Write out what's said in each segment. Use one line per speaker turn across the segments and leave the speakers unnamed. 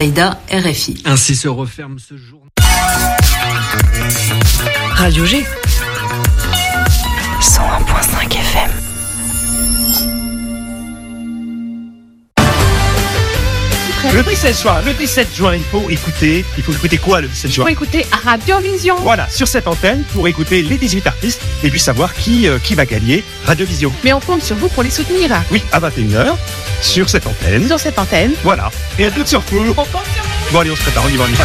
Aïda, RFI.
Ainsi se referme ce jour.
Radio G. 101.5 FM.
Le 17 juin, le 17 juin, il faut écouter, il faut écouter quoi le 17 juin
Pour écouter Radio Vision.
Voilà, sur cette antenne, pour écouter les 18 artistes et puis savoir qui, euh, qui va gagner Radio Vision.
Mais on compte sur vous pour les soutenir.
Oui, à 21h, sur cette antenne.
Sur cette antenne.
Voilà. Et à toutes sur vous. Bon allez, on se prépare, on y va, on y va.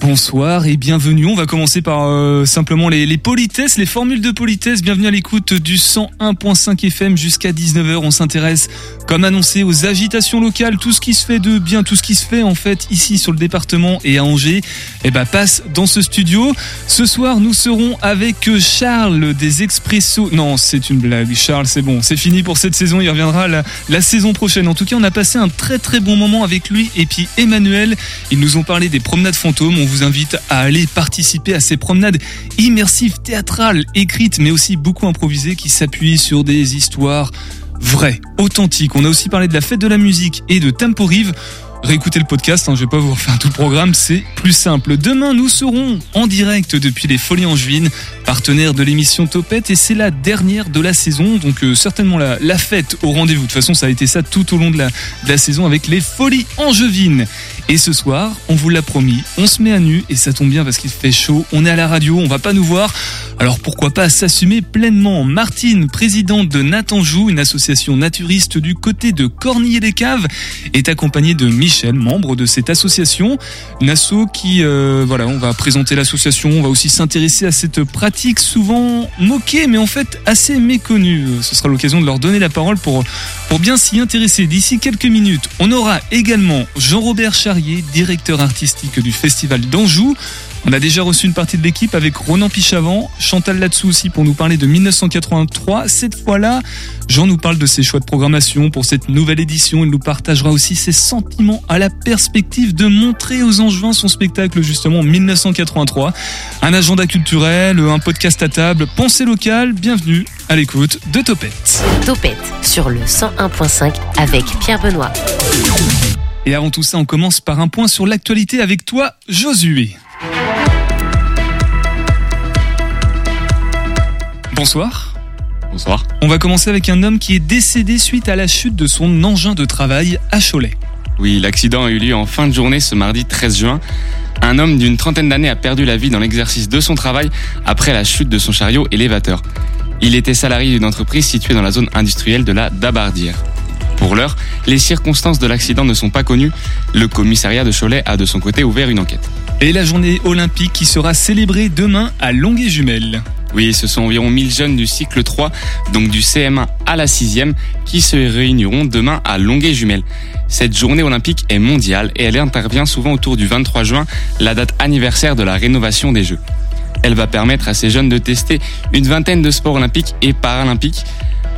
Bonsoir et bienvenue. On va commencer par euh, simplement les, politesses, les formules de politesse. Bienvenue à l'écoute du 101.5 FM jusqu'à 19h. On s'intéresse, comme annoncé, aux agitations locales. Tout ce qui se fait de bien, tout ce qui se fait en fait ici sur le département et à Angers, eh ben, passe dans ce studio. Ce soir, nous serons avec Charles des Expressos. Non, c'est une blague. Charles, c'est bon. C'est fini pour cette saison. Il reviendra la, saison prochaine. En tout cas, on a passé un très très bon moment avec lui et puis Emmanuel. Ils nous ont parlé des promenades fantômes. Vous invite à aller participer à ces promenades immersives, théâtrales, écrites, mais aussi beaucoup improvisées qui s'appuient sur des histoires vraies, authentiques. On a aussi parlé de la fête de la musique et de Temporive. Réécoutez le podcast, hein, je vais pas vous refaire tout le programme, c'est plus simple. Demain, nous serons en direct depuis les Folies Angevines, partenaire de l'émission Topette, et c'est la dernière de la saison, donc euh, certainement la, la, fête au rendez-vous. De toute façon, ça a été ça tout au long de la, la saison avec les Folies Angevines. Et ce soir, on vous l'a promis, on se met à nu, et ça tombe bien parce qu'il fait chaud, on est à la radio, on va pas nous voir, alors pourquoi pas s'assumer pleinement? Martine, présidente de Natanjou, une association naturiste du côté de Cornillé-les-Caves, est accompagnée de Michel, membre de cette association. Une asso qui, euh, voilà, va présenter l'association, on va aussi s'intéresser à cette pratique souvent moquée, mais en fait assez méconnue. Ce sera l'occasion de leur donner la parole pour, pour bien s'y intéresser. D'ici quelques minutes, on aura également Jean-Robert Charrier, directeur artistique du Festival d'Anjou. On a déjà reçu une partie de l'équipe avec Ronan Pichavant, Chantal Latsou aussi pour nous parler de 1983. Cette fois-là, Jean nous parle de ses choix de programmation pour cette nouvelle édition. Il nous partagera aussi ses sentiments à la perspective de montrer aux Angevins son spectacle justement 1983. Un agenda culturel, un podcast à table, pensée locale, bienvenue à l'écoute de Topette.
Topette sur le 101.5 avec Pierre Benoît.
Et avant tout ça, on commence par un point sur l'actualité avec toi, Josué. Bonsoir.
Bonsoir.
On va commencer avec un homme qui est décédé suite à la chute de son engin de travail à Cholet.
Oui, l'accident a eu lieu en fin de journée ce mardi 13 juin. Un homme d'une trentaine d'années a perdu la vie dans l'exercice de son travail après la chute de son chariot élévateur. Il était salarié d'une entreprise située dans la zone industrielle de la Dabardière. Pour l'heure, les circonstances de l'accident ne sont pas connues. Le commissariat de Cholet a de son côté ouvert une enquête.
Et la journée olympique qui sera célébrée demain à Longuet-Jumelles.
Oui, ce sont environ 1000 jeunes du cycle 3, donc du CM1 à la 6e, qui se réuniront demain à Longuet-Jumelles. Cette journée olympique est mondiale et elle intervient souvent autour du 23 juin, la date anniversaire de la rénovation des Jeux. Elle va permettre à ces jeunes de tester une vingtaine de sports olympiques et paralympiques.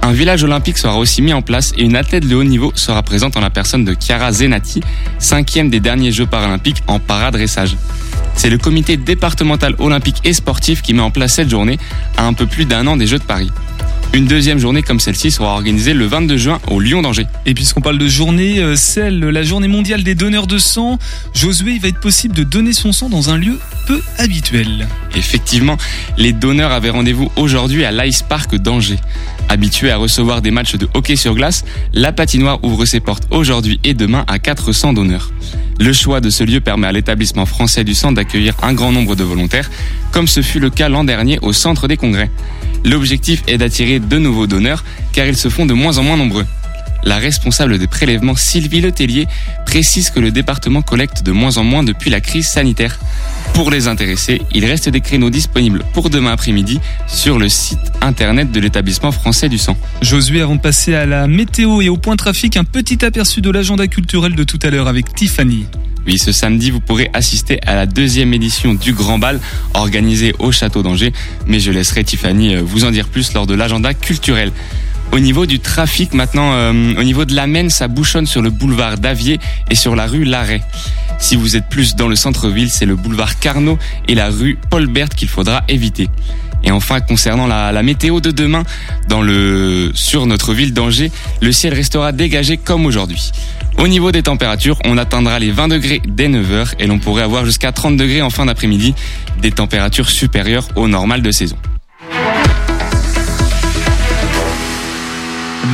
Un village olympique sera aussi mis en place et une athlète de haut niveau sera présente en la personne de Chiara Zenati, cinquième des derniers Jeux paralympiques en paradressage. C'est le comité départemental olympique et sportif qui met en place cette journée à un peu plus d'un an des Jeux de Paris. Une deuxième journée comme celle-ci sera organisée le 22 juin au Lyon d'Angers.
Et puisqu'on parle de journée, euh, celle, la journée mondiale des donneurs de sang, Josué, il va être possible de donner son sang dans un lieu peu habituel.
Effectivement, les donneurs avaient rendez-vous aujourd'hui à l'Ice Park d'Angers. Habitué à recevoir des matchs de hockey sur glace, la patinoire ouvre ses portes aujourd'hui et demain à 400 donneurs. Le choix de ce lieu permet à l'établissement français du sang d'accueillir un grand nombre de volontaires, comme ce fut le cas l'an dernier au centre des congrès. L'objectif est d'attirer de nouveaux donneurs, car ils se font de moins en moins nombreux. La responsable des prélèvements, Sylvie Letellier, précise que le département collecte de moins en moins depuis la crise sanitaire. Pour les intéressés, il reste des créneaux disponibles pour demain après-midi sur le site internet de l'établissement français du sang.
Josué, avant de passer à la météo et au point trafic, un petit aperçu de l'agenda culturel de tout à l'heure avec Tiffany.
Oui, ce samedi, vous pourrez assister à la deuxième édition du Grand Bal organisé au Château d'Angers, mais je laisserai Tiffany vous en dire plus lors de l'agenda culturel. Au niveau du trafic, maintenant, euh, au niveau de la Maine, ça bouchonne sur le boulevard d'Avier et sur la rue Larrey. Si vous êtes plus dans le centre-ville, c'est le boulevard Carnot et la rue Paul Bert qu'il faudra éviter. Et enfin, concernant la, météo de demain, sur notre ville d'Angers, le ciel restera dégagé comme aujourd'hui. Au niveau des températures, on atteindra les 20 degrés dès 9h et l'on pourrait avoir jusqu'à 30 degrés en fin d'après-midi, des températures supérieures au normal de saison.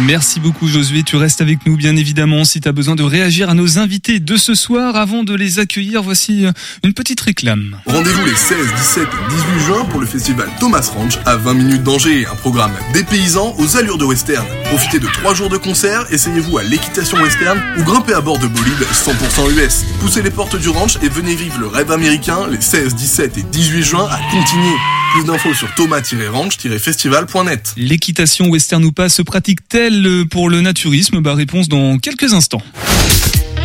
Merci beaucoup Josué, tu restes avec nous bien évidemment si tu as besoin de réagir à nos invités de ce soir. Avant de les accueillir, voici euh, une petite réclame.
Rendez-vous les 16, 17 et 18 juin pour le festival Thomas Ranch à 20 minutes d'Angers, un programme dépaysant aux allures de western. Profitez de 3 jours de concert, essayez-vous à l'équitation western ou grimpez à bord de bolides 100% US. Poussez les portes du ranch et venez vivre le rêve américain les 16, 17 et 18 juin à Contigny. Plus d'infos sur thomas-ranch-festival.net.
L'équitation western ou pas se pratique-t-elle pour le naturisme Bah réponse dans quelques instants.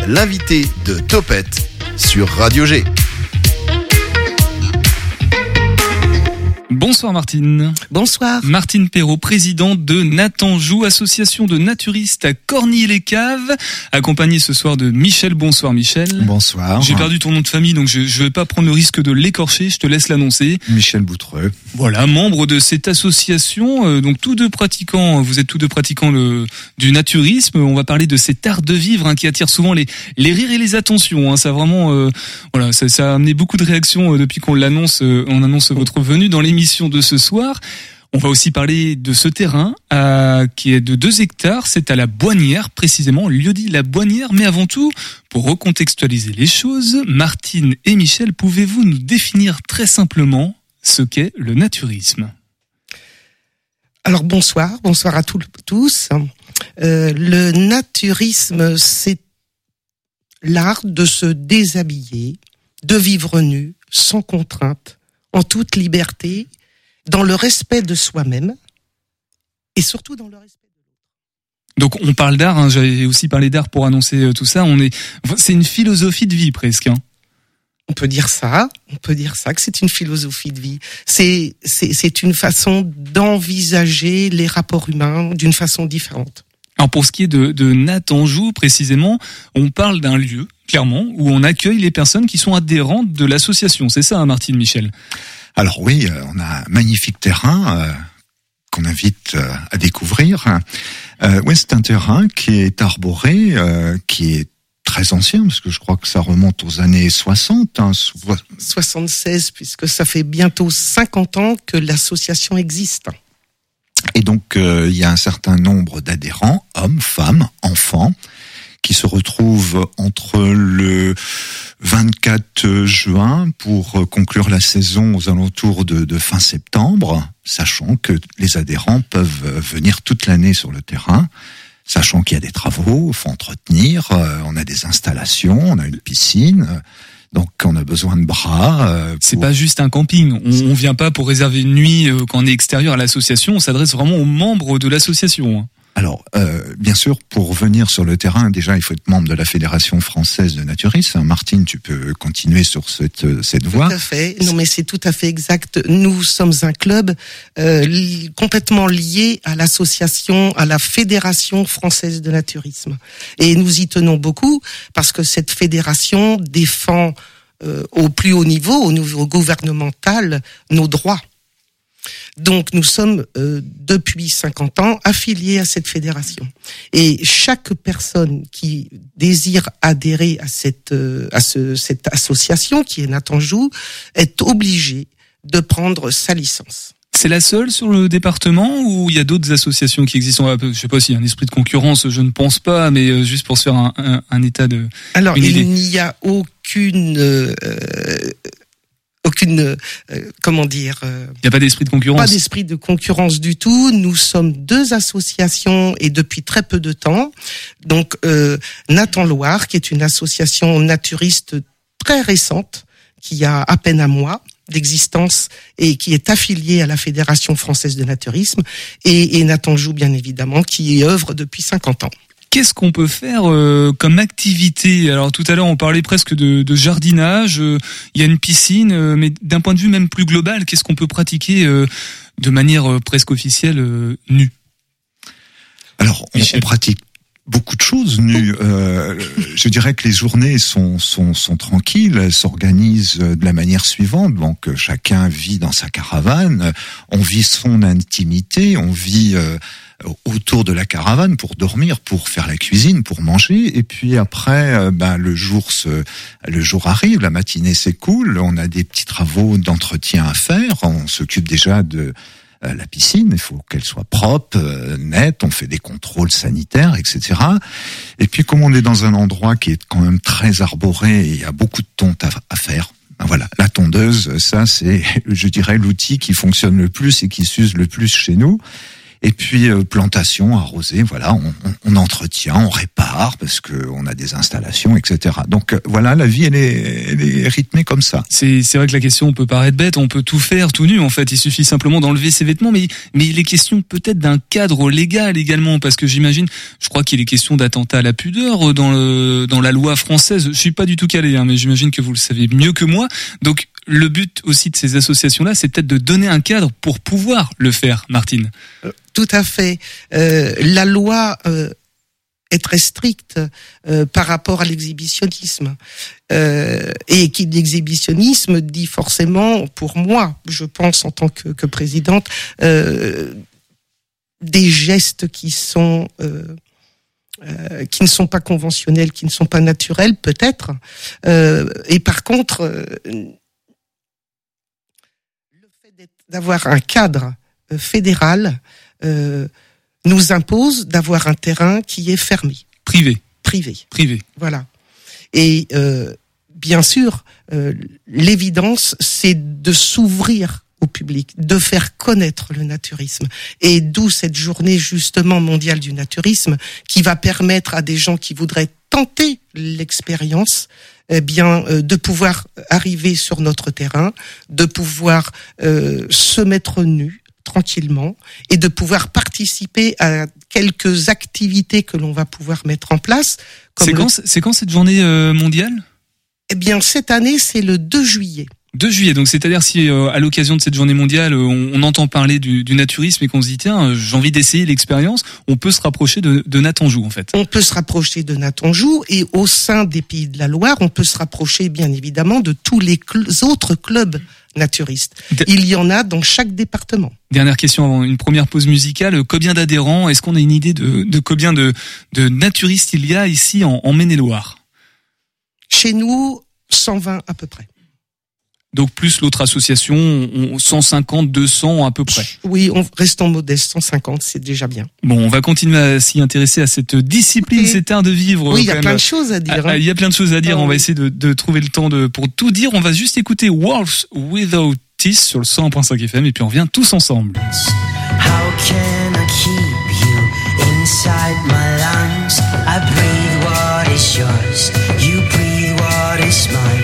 L'invité de Topette sur Radio G.
Bonsoir Martine.
Bonsoir.
Martine Perrault, présidente de Natanjou, association de naturistes à Corny-les-Caves, accompagnée ce soir de Michel. Bonsoir Michel.
Bonsoir.
J'ai perdu ton nom de famille, donc je ne vais pas prendre le risque de l'écorcher, je te laisse l'annoncer.
Michel Boutreux.
Voilà, membre de cette association, euh, donc tous deux pratiquants, vous êtes tous deux pratiquants le, du naturisme. On va parler de cet art de vivre hein, qui attire souvent les, les rires et les attentions. Hein. Ça a vraiment, euh, voilà, ça, ça, a amené beaucoup de réactions euh, depuis qu'on l'annonce, euh, on annonce votre venue dans l'émission de ce soir. On va aussi parler de ce terrain euh, qui est de 2 hectares. C'est à la Boignière, précisément, lieu dit la Boignière. Mais avant tout, pour recontextualiser les choses, Martine et Michel, pouvez-vous nous définir très simplement ce qu'est le naturisme?
Alors bonsoir, bonsoir à tous. tous. Euh, le naturisme, c'est l'art de se déshabiller, de vivre nu, sans contrainte, en toute liberté, dans le respect de soi-même et surtout dans le respect de l'autre.
Donc on parle d'art, hein, j'avais aussi parlé d'art pour annoncer euh, tout ça. On est, c'est une philosophie de vie presque. Hein.
On peut dire ça, on peut dire ça que c'est une philosophie de vie. C'est c'est c'est une façon d'envisager les rapports humains d'une façon différente.
Alors pour ce qui est de, de Natanjou précisément, on parle d'un lieu clairement où on accueille les personnes qui sont adhérentes de l'association. C'est ça, hein, Martine Michel?
Alors oui, on a un magnifique terrain euh, qu'on invite euh, à découvrir. Euh, oui, c'est un terrain qui est arboré, euh, qui est très ancien, parce que je crois que ça remonte aux années 60. Hein,
76, puisque ça fait bientôt 50 ans que l'association existe.
Et donc, euh, il y a un certain nombre d'adhérents, hommes, femmes, enfants, qui se retrouvent entre le 24 juin pour conclure la saison aux alentours de, de fin septembre, sachant que les adhérents peuvent venir toute l'année sur le terrain sachant qu'il y a des travaux, il faut entretenir, euh, on a des installations, on a une piscine. Donc on a besoin de bras. euh,
C'est
pour-
pas juste un camping. On, on vient pas pour réserver une nuit euh, quand on est extérieur à l'association. On s'adresse vraiment aux membres de l'association.
Alors, euh, bien sûr, pour venir sur le terrain, déjà, il faut être membre de la Fédération française de naturisme. Martine, tu peux continuer sur cette, cette voie.
Tout à fait. Non, mais c'est tout à fait exact. Nous sommes un club euh, complètement lié à l'association, à la Fédération française de naturisme. Et nous y tenons beaucoup parce que cette fédération défend euh, au plus haut niveau, au niveau gouvernemental, nos droits. Donc nous sommes euh, depuis 50 ans affiliés à cette fédération. Et chaque personne qui désire adhérer à cette euh, à ce, cette association qui est Natanjou est obligée de prendre sa licence.
C'est la seule sur le département ou il y a d'autres associations qui existent? Je sais pas s'il y a un esprit de concurrence, je ne pense pas, mais euh, juste pour se faire un, un- un état de.
Alors il n'y a aucune euh, aucune euh, comment dire euh,
Il n'y a pas d'esprit de concurrence.
Pas d'esprit de concurrence du tout. Nous sommes deux associations et depuis très peu de temps. Donc euh, Nathan Loire, qui est une association naturiste très récente, qui a à peine un mois d'existence et qui est affiliée à la Fédération française de naturisme, et, et Nathan Joux, bien évidemment, qui y œuvre depuis 50 ans.
Qu'est-ce qu'on peut faire euh, comme activité? Alors tout à l'heure on parlait presque de, de jardinage. euh, Il y a une piscine, euh, mais d'un point de vue même plus global, qu'est-ce qu'on peut pratiquer euh, de manière euh, presque officielle euh, nue?
Alors, on, on pratique beaucoup de choses nues. Euh, je dirais que les journées sont, sont, sont tranquilles, elles s'organisent de la manière suivante. Donc chacun vit dans sa caravane, on vit son intimité, on vit euh, autour de la caravane pour dormir, pour faire la cuisine, pour manger. Et puis après, euh, ben, le jour se, le jour arrive, la matinée s'écoule, on a des petits travaux d'entretien à faire, on s'occupe déjà de la piscine, il faut qu'elle soit propre, euh, nette, on fait des contrôles sanitaires, etc. Et puis comme on est dans un endroit qui est quand même très arboré, et il y a beaucoup de tonte à, à faire. ben Voilà, la tondeuse, ça c'est, je dirais, l'outil qui fonctionne le plus et qui s'use le plus chez nous. Et puis euh, plantation, arrosée, voilà, on, on, on entretient, on répare parce que on a des installations, etc. Donc euh, voilà, la vie elle est, elle est rythmée comme ça.
C'est vrai que la question peut paraître bête, on peut tout faire tout nu en fait, il suffit simplement d'enlever ses vêtements, mais mais il est question peut-être d'un cadre légal également parce que j'imagine, je crois qu'il est question d'attentat à la pudeur dans le dans la loi française. Je suis pas du tout calé, hein, mais j'imagine que vous le savez mieux que moi. Donc le but aussi de ces associations-là, c'est peut-être de donner un cadre pour pouvoir le faire, Martine.
Tout à fait. Euh, la loi euh, est très stricte euh, par rapport à l'exhibitionnisme. Euh, et qui l'exhibitionnisme dit forcément, pour moi, je pense en tant que, que présidente, euh, des gestes qui sont euh, euh, qui ne sont pas conventionnels, qui ne sont pas naturels, peut-être. Euh, et par contre, euh, d'avoir un cadre euh, fédéral euh, nous impose d'avoir un terrain qui est fermé,
Privé,
privé.
privé.
Voilà. Et euh, bien sûr, euh, l'évidence, c'est de s'ouvrir au public, de faire connaître le naturisme. Et d'où cette journée justement mondiale du naturisme qui va permettre à des gens qui voudraient tenter l'expérience eh bien euh, de pouvoir arriver sur notre terrain, de pouvoir euh, se mettre nu tranquillement et de pouvoir participer à quelques activités que l'on va pouvoir mettre en place.
C'est quand, quand cette journée euh, mondiale?
Eh bien, cette année, c'est le 2 juillet.
2 juillet, donc c'est-à-dire si euh, à l'occasion de cette journée mondiale, euh, on, on entend parler du, du naturisme et qu'on se dit tiens, euh, j'ai envie d'essayer l'expérience, on peut se rapprocher de, de Natanjou en fait.
On peut se rapprocher de Natanjou et au sein des Pays de la Loire, on peut se rapprocher bien évidemment de tous les cl- autres clubs naturistes. Il y en a dans chaque département.
Dernière question avant une première pause musicale, combien d'adhérents Est-ce qu'on a une idée de, de combien de, de naturistes il y a ici en, en Maine-et-Loire?
Chez nous, 120 à peu près.
Donc plus l'autre association, on- 150, 200 à peu près.
Oui, on restons modestes, 150, c'est déjà bien.
Bon, on va continuer à s'y intéresser à cette discipline, cet art de vivre.
Oui, il y a
même.
plein de choses à dire.
Ah,
hein.
Il y a plein de choses à dire.
Ah
on va essayer de, de trouver le temps de pour tout dire. On va juste écouter Wolves Without Teeth sur le 100.5 FM et puis on revient tous ensemble.
How can I keep you inside my lungs? I breathe what is yours, you breathe what is mine.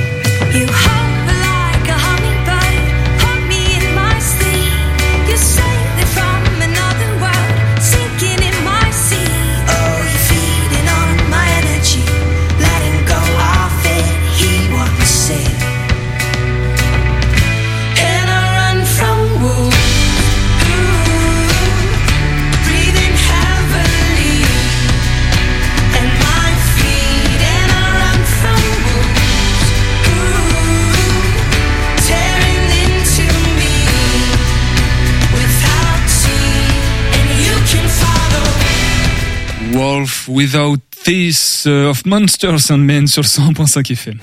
Wolf Without Teeth euh, of Monsters and Men sur le 100.5 FM.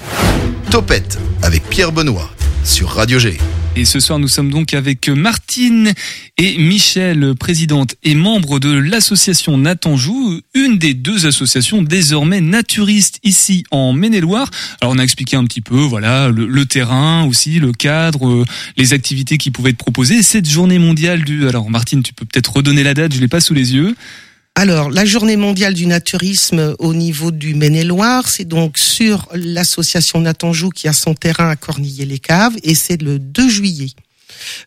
Topette avec Pierre Benoît sur Radio G.
Et ce soir, nous sommes donc avec Martine et Michel, présidente et membre de l'association Natanjou, une des deux associations désormais naturistes ici en Maine-et-Loire. Alors, on a expliqué un petit peu, voilà, le, le terrain aussi, le cadre, euh, les activités qui pouvaient être proposées. Cette journée mondiale du, alors Martine, tu peux peut-être redonner la date, je l'ai pas sous les yeux.
Alors, la journée mondiale du naturisme au niveau du Maine-et-Loire, c'est donc sur l'association Natanjou qui a son terrain à Cornillé-les-Caves et c'est le 2 juillet.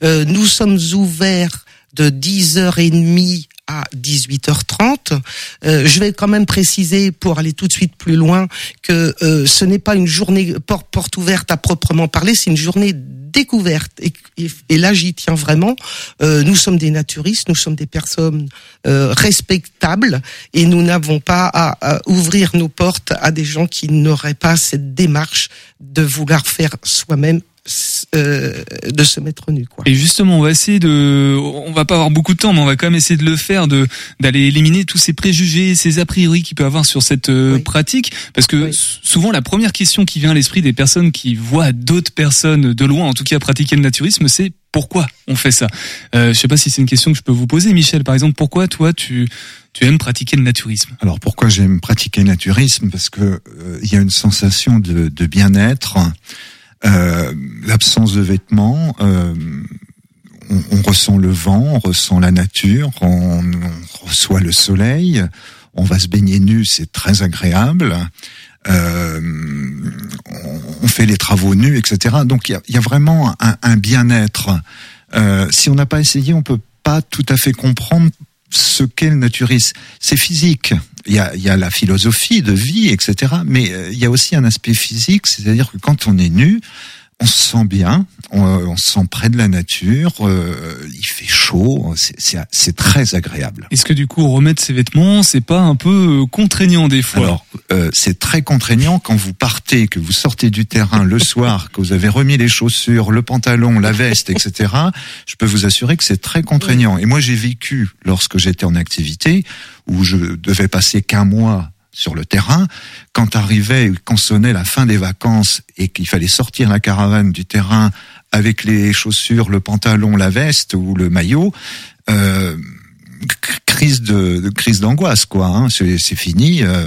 Euh, nous sommes ouverts de 10h30 à 18h30. Euh, je vais quand même préciser, pour aller tout de suite plus loin, que euh, ce n'est pas une journée porte, ouverte à proprement parler, c'est une journée découverte. Et, et- et là, j'y tiens vraiment. Euh, nous sommes des naturistes, nous sommes des personnes euh, respectables, et nous n'avons pas à, à ouvrir nos portes à des gens qui n'auraient pas cette démarche de vouloir faire soi-même euh, de se mettre nu quoi.
Et justement, on va essayer de, on va pas avoir beaucoup de temps, mais on va quand même essayer de le faire, de d'aller éliminer tous ces préjugés, ces a priori qu'il peut avoir sur cette euh, pratique, parce que souvent la première question qui vient à l'esprit des personnes qui voient d'autres personnes de loin, en tout cas pratiquer le naturisme, c'est pourquoi on fait ça? Euh, je sais pas si c'est une question que je peux vous poser, Michel. Par exemple, pourquoi toi tu tu aimes pratiquer le naturisme?
Alors pourquoi j'aime pratiquer le naturisme? Parce que euh, il y a une sensation de, de bien-être, euh, l'absence de vêtements. euh, on, on ressent le vent, on ressent la nature, on, on reçoit le soleil. On va se baigner nu, c'est très agréable. Euh, on, fait les travaux nus, etc. Donc il y y a vraiment un, un bien-être. Euh, si on n'a pas essayé, on peut pas tout à fait comprendre ce qu'est le naturisme. C'est physique. Il y a, il y a la philosophie de vie, etc. Mais euh, il y a aussi un aspect physique, c'est-à-dire que quand on est nu, on se sent bien, on, on se sent près de la nature, euh, il fait chaud, c'est- très agréable.
Est-ce que du coup remettre ses vêtements, c'est pas un peu euh, contraignant des fois?
Alors, euh, c'est très contraignant quand vous partez, que vous sortez du terrain le soir, que vous avez remis les chaussures, le pantalon, la veste, etc. Je peux vous assurer que c'est très contraignant. Et moi, j'ai vécu lorsque j'étais en activité, où je devais passer qu'un mois sur le terrain, quand arrivait, quand sonnait la fin des vacances et qu'il fallait sortir la caravane du terrain avec les chaussures, le pantalon, la veste ou le maillot, euh, crise de, crise d'angoisse quoi. Hein. C'est fini, euh,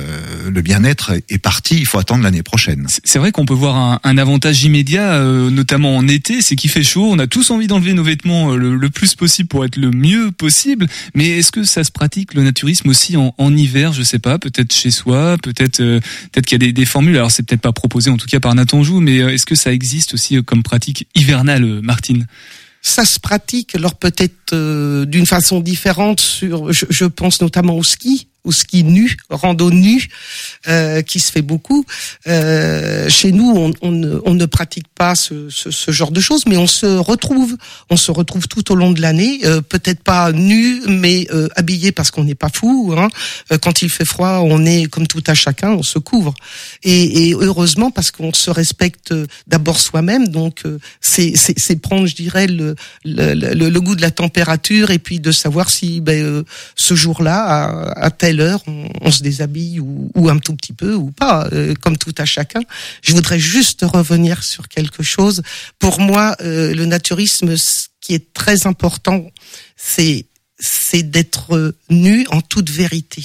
le bien-être est parti. Il faut attendre l'année prochaine.
C'est vrai qu'on peut voir un, un avantage immédiat, euh, notamment en été, c'est qu'il fait chaud. On a tous envie d'enlever nos vêtements euh, le, le plus possible pour être le mieux possible. Mais est-ce que ça se pratique le naturisme aussi en, en hiver Je sais pas, peut-être chez soi, peut-être euh, peut-être qu'il y a des, des formules. Alors c'est peut-être pas proposé en tout cas par Nathan Joux, mais euh, est-ce que ça existe aussi euh, comme pratique hivernale, Martine?
Ça se pratique. Alors peut-être euh, d'une façon différente sur je, je pense notamment au ski au ski nu rando nu euh, qui se fait beaucoup Euh, chez nous on, on, ne, on ne pratique pas ce, ce, ce genre de choses mais on se retrouve on se retrouve tout au long de l'année euh, peut-être pas nu mais euh, habillé parce qu'on n'est pas fou hein. Euh, quand il fait froid on est comme tout à chacun on se couvre et, et heureusement parce qu'on se respecte euh, d'abord soi-même donc c'est c'est prendre je dirais le, le, le, goût de la température et puis de savoir si ben, ce jour-là à, à heure on, se déshabille ou, ou un tout petit peu ou pas euh, comme tout à chacun je voudrais juste revenir sur quelque chose pour moi euh, le naturisme ce qui est très important c'est c'est d'être nu en toute vérité.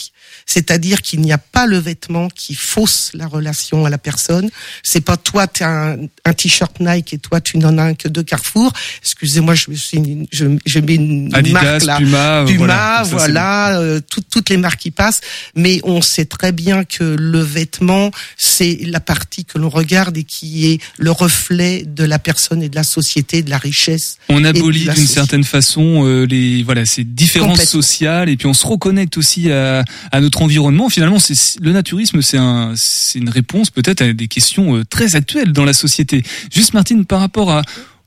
C'est-à-dire qu'il n'y a pas le vêtement qui fausse la relation à la personne. C'est pas toi, tu as un, un t-shirt Nike et toi, tu n'en as un que de Carrefour. Excusez-moi, je me suis, je, je mets une
Adidas,
marque là.
Puma,
Puma,
voilà.
Voilà, euh, tout- toutes les marques qui passent. Mais on sait très bien que le vêtement, c'est la partie que l'on regarde et qui est le reflet de la personne et de la société, de la richesse.
On abolit d'une certaine façon euh, les voilà ces différences sociales et puis on se reconnecte aussi à, à notre environnement. Finalement, c'est le naturisme, c'est un c'est une réponse peut-être à des questions euh, très actuelles dans la société. Juste Martine, par rapport à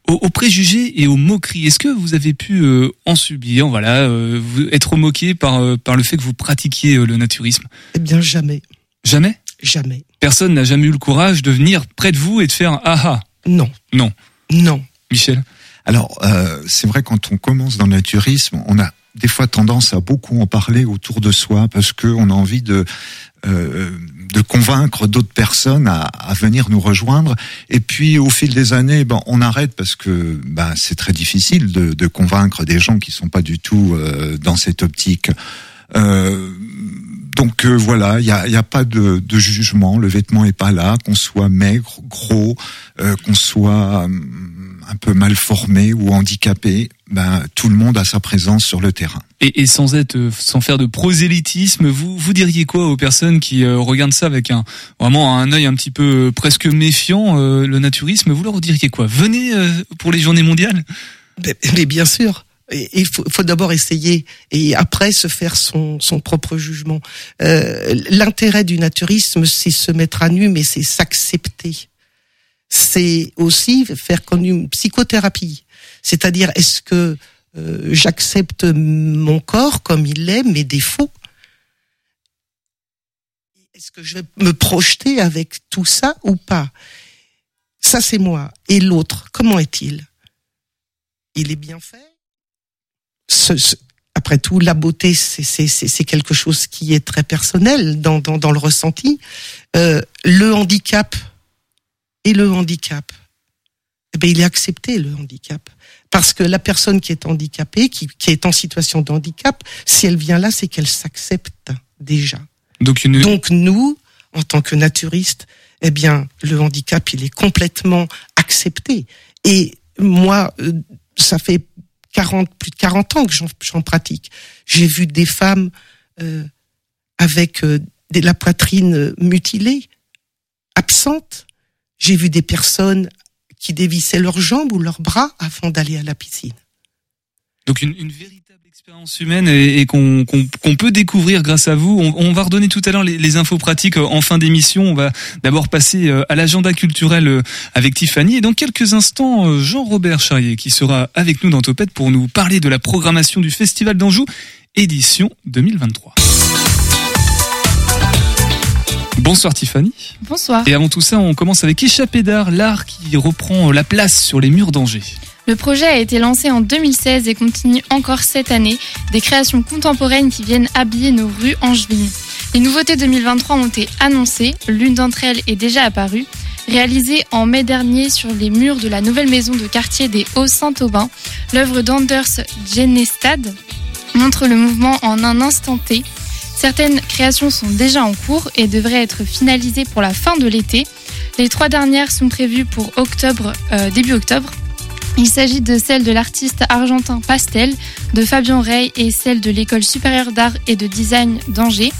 aux, aux préjugés et aux moqueries, est-ce que vous avez pu euh, en subir, voilà, euh, être moqué par euh, par le fait que vous pratiquiez euh, le naturisme?
Eh bien, jamais,
Jamais?
jamais.
Personne n'a jamais eu le courage de venir près de vous et de faire ah ah.
Non,
Non.
non.
Michel?
Alors, euh, c'est vrai quand on commence dans le naturisme, on a des fois tendance à beaucoup en parler autour de soi parce que on a envie de euh, de convaincre d'autres personnes à, à venir nous rejoindre. Et puis, au fil des années, ben, on arrête parce que ben, c'est très difficile de, de convaincre des gens qui sont pas du tout euh, dans cette optique. Euh, donc euh, voilà, il y a, y a pas de, de jugement. Le vêtement est pas là, qu'on soit maigre, gros, euh, qu'on soit hum, un peu mal formé ou handicapé. Ben tout le monde a sa présence sur le terrain.
Et, et sans être, euh, sans faire de prosélytisme, vous vous diriez quoi aux personnes qui euh, regardent ça avec un vraiment un œil un petit peu euh, presque méfiant, euh, le naturisme? Vous leur diriez quoi? Venez euh, pour les Journées mondiales?
Mais, mais bien sûr. Il faut, faut d'abord essayer et après se faire son, son propre jugement. Euh, L'intérêt du naturisme, c'est se mettre à nu, mais c'est s'accepter. C'est aussi faire comme une psychothérapie. C'est-à-dire, est-ce que euh, j'accepte mon corps comme il est, mes défauts? Est-ce que je vais me projeter avec tout ça ou pas? Ça, c'est moi. Et l'autre, comment est-il? Il est bien fait? Ce- ce- Après tout, la beauté, c'est- quelque chose qui est très personnel dans, dans, dans le ressenti. Euh, le handicap et le handicap, eh ben, il est accepté, le handicap. Parce que la personne qui est handicapée, qui, qui est en situation de handicap, si elle vient là, c'est qu'elle s'accepte déjà.
Donc, une...
Donc nous, en tant que naturistes, eh bien, le handicap, il est complètement accepté. Et moi, euh, ça fait 40, plus de 40 ans que j'en- pratique. J'ai vu des femmes euh, avec euh, la poitrine euh, mutilée, absente. J'ai vu des personnes qui dévissaient leurs jambes ou leurs bras avant d'aller à la piscine.
Donc une, une véritable expérience humaine et, et qu'on peut découvrir grâce à vous. On, on va redonner tout à l'heure les, les infos pratiques euh, en fin d'émission. On va d'abord passer euh, à l'agenda culturel euh, avec Tiffany et dans quelques instants Jean-Robert Charrier qui sera avec nous dans Topette pour nous parler de la programmation du Festival d'Anjou édition 2023. Bonsoir Tiffany.
Bonsoir.
Et avant tout ça, on commence avec Échappée d'art, l'art qui reprend la place sur les murs d'Angers.
Le projet a été lancé en 2016 et continue encore cette année. Des créations contemporaines qui viennent habiller nos rues angevines. Les nouveautés 2023 ont été annoncées. L'une d'entre elles est déjà apparue. Réalisée en mai dernier sur les murs de la nouvelle maison de quartier des Hauts-Saint-Aubin, l'œuvre d'Anders Genestad montre le mouvement en un instant T. Certaines créations sont déjà en cours et devraient être finalisées pour la fin de l'été. Les trois dernières sont prévues pour octobre, euh, début octobre. Il s'agit de celle de l'artiste argentin Pastel, de Fabien Rey et celle de l'école supérieure d'art et de design d'Angers.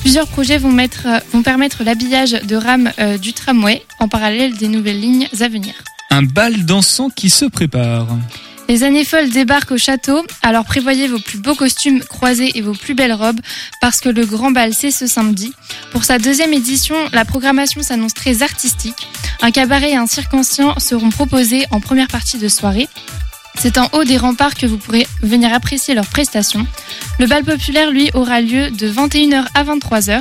Plusieurs projets vont, mettre, vont permettre l'habillage de rames euh, du tramway en parallèle des nouvelles lignes à venir.
Un bal dansant qui se prépare.
Les années folles débarquent au château, alors prévoyez vos plus beaux costumes croisés et vos plus belles robes, parce que le grand bal c'est ce samedi. Pour sa deuxième édition, la programmation s'annonce très artistique. Un cabaret et un cirque seront proposés en première partie de soirée. C'est en haut des remparts que vous pourrez venir apprécier leurs prestations. Le bal populaire, lui, aura lieu de 21h à 23h.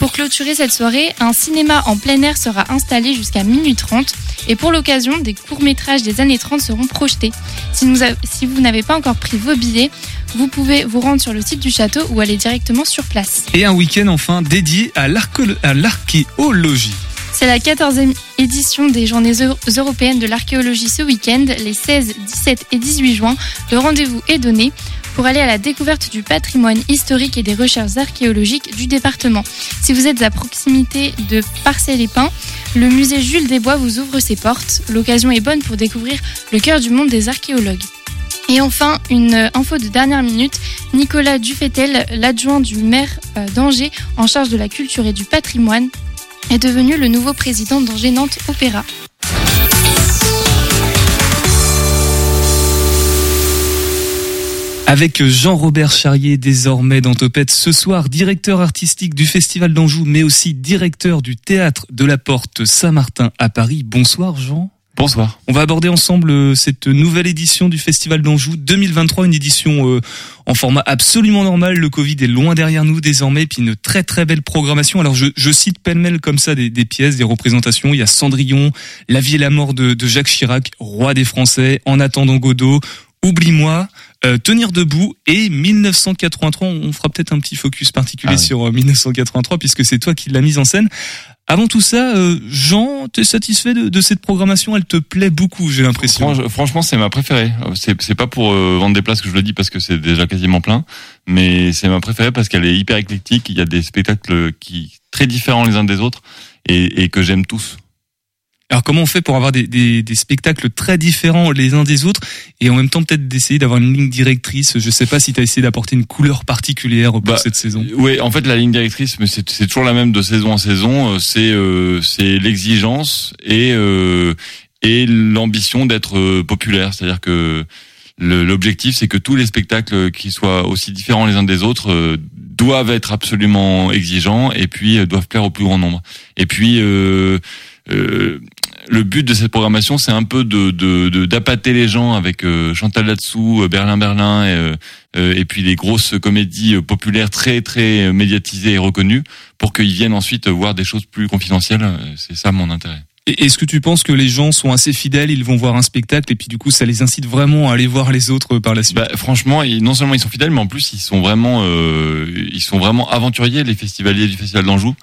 Pour clôturer cette soirée, un cinéma en plein air sera installé jusqu'à minuit 30 et pour l'occasion, des courts-métrages des années 30 seront projetés. Si, si vous n'avez pas encore pris vos billets, vous pouvez vous rendre sur le site du château ou aller directement sur place.
Et un week-end enfin dédié à l'archéologie.
C'est la 14e édition des Journées euro- européennes de l'archéologie ce week-end, les 16, 17 et 18 juin. Le rendez-vous est donné pour aller à la découverte du patrimoine historique et des recherches archéologiques du département. Si vous êtes à proximité de Parcelles-les-Pins, le musée Jules Desbois vous ouvre ses portes. L'occasion est bonne pour découvrir le cœur du monde des archéologues. Et enfin, une info de dernière minute, Nicolas Dufetel, l'adjoint du maire euh, d'Angers en charge de la culture et du patrimoine, est devenu le nouveau président d'Angers Nantes Opéra.
Avec Jean-Robert Charrier désormais dans Topette ce soir, directeur artistique du Festival d'Anjou, mais aussi directeur du théâtre de la Porte Saint-Martin à Paris. Bonsoir Jean.
Bonsoir.
On va aborder ensemble euh, cette nouvelle édition du Festival d'Anjou 2023, une édition euh, en format absolument normal. Le Covid est loin derrière nous désormais, puis une très très belle programmation. Alors je, cite pêle-mêle comme ça des, des pièces, des représentations. Il y a Cendrillon, La vie et la mort de, de Jacques Chirac, roi des Français, En attendant Godot, Oublie-moi, euh, Tenir debout et 1983. On fera peut-être un petit focus particulier
Ah oui.
sur euh, 1983 puisque c'est toi qui l'as mise en scène. Avant tout ça, euh, Jean, t'es satisfait de, de cette programmation? Elle te plaît beaucoup, j'ai l'impression.
Franch- franchement, c'est ma préférée. Euh, C'est c'est pas pour euh, vendre des places que je le dis parce que c'est déjà quasiment plein, mais c'est ma préférée parce qu'elle est hyper éclectique. Il y a des spectacles qui très différents les uns des autres et, et que j'aime tous.
Alors comment on fait pour avoir des, des, des spectacles très différents les uns des autres et en même temps peut-être d'essayer d'avoir une ligne directrice? Je sais pas si tu as essayé d'apporter une couleur particulière pour
Bah,
cette saison.
Oui, en fait, la ligne directrice, mais c'est toujours la même de saison en saison. euh, C'est euh, c'est l'exigence et euh, et l'ambition d'être euh, populaire. C'est-à-dire que
l'objectif, c'est que tous les spectacles qui soient aussi différents les uns des autres euh, doivent être absolument exigeants et puis euh, doivent plaire au plus grand nombre. Et puis euh, euh, le but de cette programmation, c'est un peu de de- de- d'appâter les gens avec euh, Chantal Latsou, euh, Berlin Berlin et, euh, et puis les grosses comédies euh, populaires très très euh, médiatisées et reconnues pour qu'ils viennent ensuite voir des choses plus confidentielles. C'est ça mon intérêt.
Et Est-ce que tu penses que les gens sont assez fidèles, ils vont voir un spectacle et puis du coup ça les incite vraiment à aller voir les autres par la suite?
Bah, franchement, non seulement ils sont fidèles, mais en plus ils sont vraiment, euh, ils sont vraiment aventuriers les festivaliers du festival d'Anjou.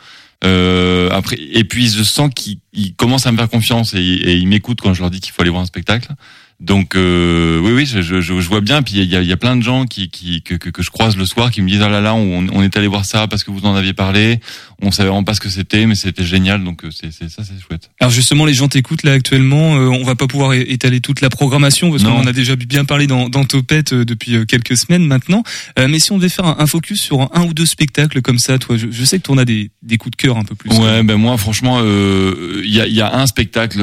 Euh, après, et puis je sens qu'ils ils commencent à me faire confiance et, et ils m'écoutent quand je leur dis qu'il faut aller voir un spectacle. Donc euh, oui, oui, je, je, je vois bien. Puis il y a, il y a plein de gens qui, qui que, que, que je croise le soir qui me disent ah là là, on, on est allé voir ça parce que vous en aviez parlé. On savait vraiment pas ce que c'était, mais c'était génial. Donc euh, c'est c'est- ça, c'est chouette.
Alors justement, les gens t'écoutent là actuellement. euh, on va pas pouvoir étaler toute la programmation parce qu'on en a déjà bien parlé dans, dans Topette euh, depuis euh, quelques semaines maintenant. Euh, mais si on devait faire un, un focus sur un ou deux spectacles comme ça, toi, je, je sais que tu en as des, des coups de cœur un peu plus.
Ouais, ben moi franchement, euh, il y, a, il y a un spectacle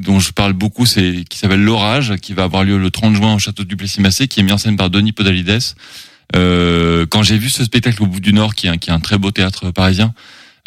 dont je parle beaucoup, c'est qui s'appelle L'Orage, qui va avoir lieu le 30 juin au château du Plessis-Massé, qui est mis en scène par Denis Podalides. Euh, quand j'ai vu ce spectacle au bout du Nord, qui est un, très beau théâtre parisien,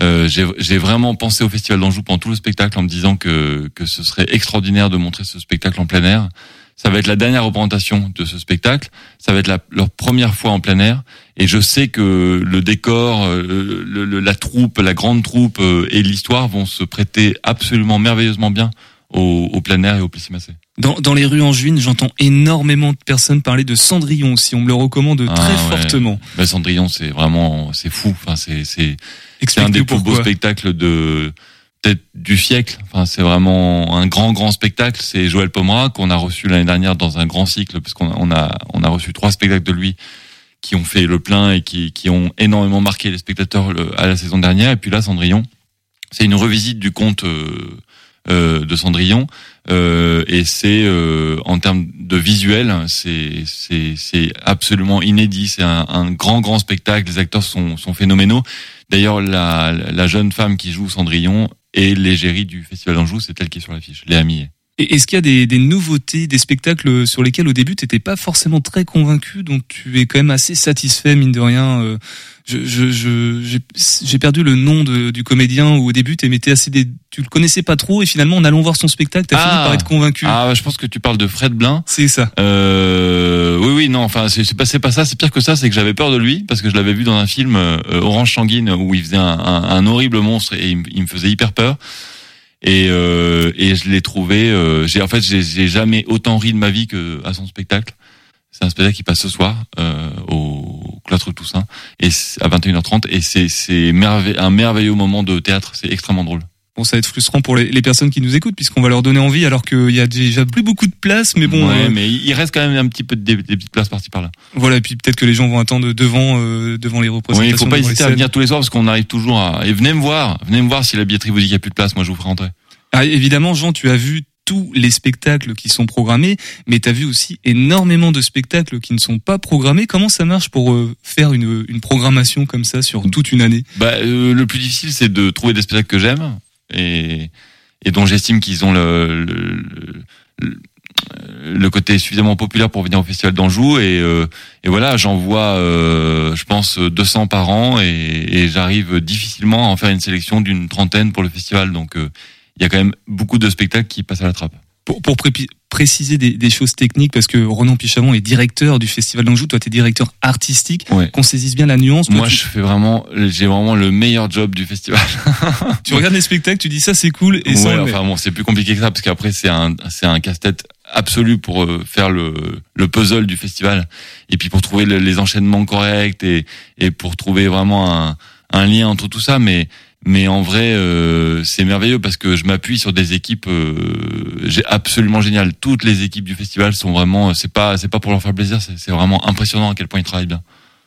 euh, j'ai j'ai vraiment pensé au Festival d'Anjou pendant tout le spectacle en me disant que que ce serait extraordinaire de montrer ce spectacle en plein air. Ça va être la dernière représentation de ce spectacle. Ça va être la, leur première fois en plein air. Et je sais que le décor, euh, le- le- la troupe, la grande troupe euh, et l'histoire vont se prêter absolument merveilleusement bien au, au plein air et au Plessis-Massé.
Dans, dans les rues angevines, j'entends énormément de personnes parler de Cendrillon aussi. On me le recommande très
Ah, ouais.
fortement.
Ben, Cendrillon, c'est vraiment, c'est fou. Enfin, c'est, c'est, c'est un des plus beaux spectacles de, peut-être du siècle. Enfin, c'est vraiment un grand, grand spectacle. C'est Joël Pomera qu'on a reçu l'année dernière dans un grand cycle, parce qu'on a, on a, on a reçu trois spectacles de lui qui ont fait le plein et qui, qui ont énormément marqué les spectateurs à la saison dernière. Et puis là, Cendrillon, c'est une revisite du conte euh, de Cendrillon. Euh, et c'est euh, en termes de visuel, c'est absolument inédit. C'est un, un grand grand spectacle. Les acteurs sont sont phénoménaux. D'ailleurs, la la jeune femme qui joue Cendrillon est l'égérie du Festival d'Anjou. C'est elle qui est sur l'affiche. Léa Millet.
Et Est-ce qu'il y a des, des nouveautés, des spectacles sur lesquels au début tu n'étais pas forcément très convaincu, donc tu es quand même assez satisfait mine de rien. euh, Je, je, je- j'ai, perdu le nom de- du comédien où au début tu assez, des, tu le connaissais pas trop et finalement en allant voir son spectacle t'as fini par être convaincu.
Ah, je pense que tu parles de Fred Blin.
C'est ça.
Euh, oui, oui, non. Enfin, c'est pas, pas ça. C'est pire que ça. C'est que j'avais peur de lui parce que je l'avais vu dans un film euh, Orange Sanguine où il faisait un, un- un horrible monstre et il, il me faisait hyper peur. Et, euh, et je l'ai trouvé. euh, j'ai en fait, j'ai jamais autant ri de ma vie que à son spectacle. C'est un spectacle qui passe ce soir euh, au Cloître Toussaint et à 21h30 et c'est c'est un merveilleux moment de théâtre. C'est extrêmement drôle.
Bon, ça va être frustrant pour les, les personnes qui nous écoutent puisqu'on va leur donner envie alors qu'il y a déjà plus beaucoup de place, mais bon.
Ouais,
euh,
mais il reste quand même un petit peu de, des, des petites places par-ci par-là.
Voilà, et puis peut-être que les gens vont attendre devant, euh, devant les
Oui,
représentations.
il faut pas hésiter à venir tous les soirs parce qu'on arrive toujours à. Et venez me voir, venez me voir si la billetterie vous dit qu'il n'y a plus de place, moi je vous ferai rentrer.
Ah, évidemment, Jean, tu as vu tous les spectacles qui sont programmés, mais tu as vu aussi énormément de spectacles qui ne sont pas programmés. Comment ça marche pour euh, faire une, une programmation comme ça sur toute une année?
Bah, euh, le plus difficile, c'est de trouver des spectacles que j'aime et, et dont j'estime qu'ils ont le, le, le- le côté suffisamment populaire pour venir au festival d'Anjou. Et, euh, et voilà j'en vois euh, je pense 200 par an et, et j'arrive difficilement à en faire une sélection d'une trentaine pour le festival. Donc euh, il y a quand même beaucoup de spectacles qui passent à la trappe.
Pour, pour pré- préciser des, des choses techniques, parce que Ronan Pichamon est directeur du Festival d'Anjou, toi tu es directeur artistique, qu'on saisisse bien la nuance.
Moi
tu,
je fais vraiment j'ai vraiment le meilleur job du festival.
Tu regardes les spectacles, tu dis ça c'est cool, et ça,
ouais,
mais-
enfin bon, c'est plus compliqué que ça parce qu'après c'est un c'est un casse-tête absolu pour euh, faire le le puzzle du festival. Et puis pour trouver le- les enchaînements corrects et et pour trouver vraiment un un lien entre tout ça. Mais mais en vrai euh, c'est merveilleux parce que je m'appuie sur des équipes euh, j'ai absolument géniales toutes les équipes du festival sont vraiment c'est pas c'est pas pour leur faire plaisir c'est vraiment impressionnant à quel point ils travaillent bien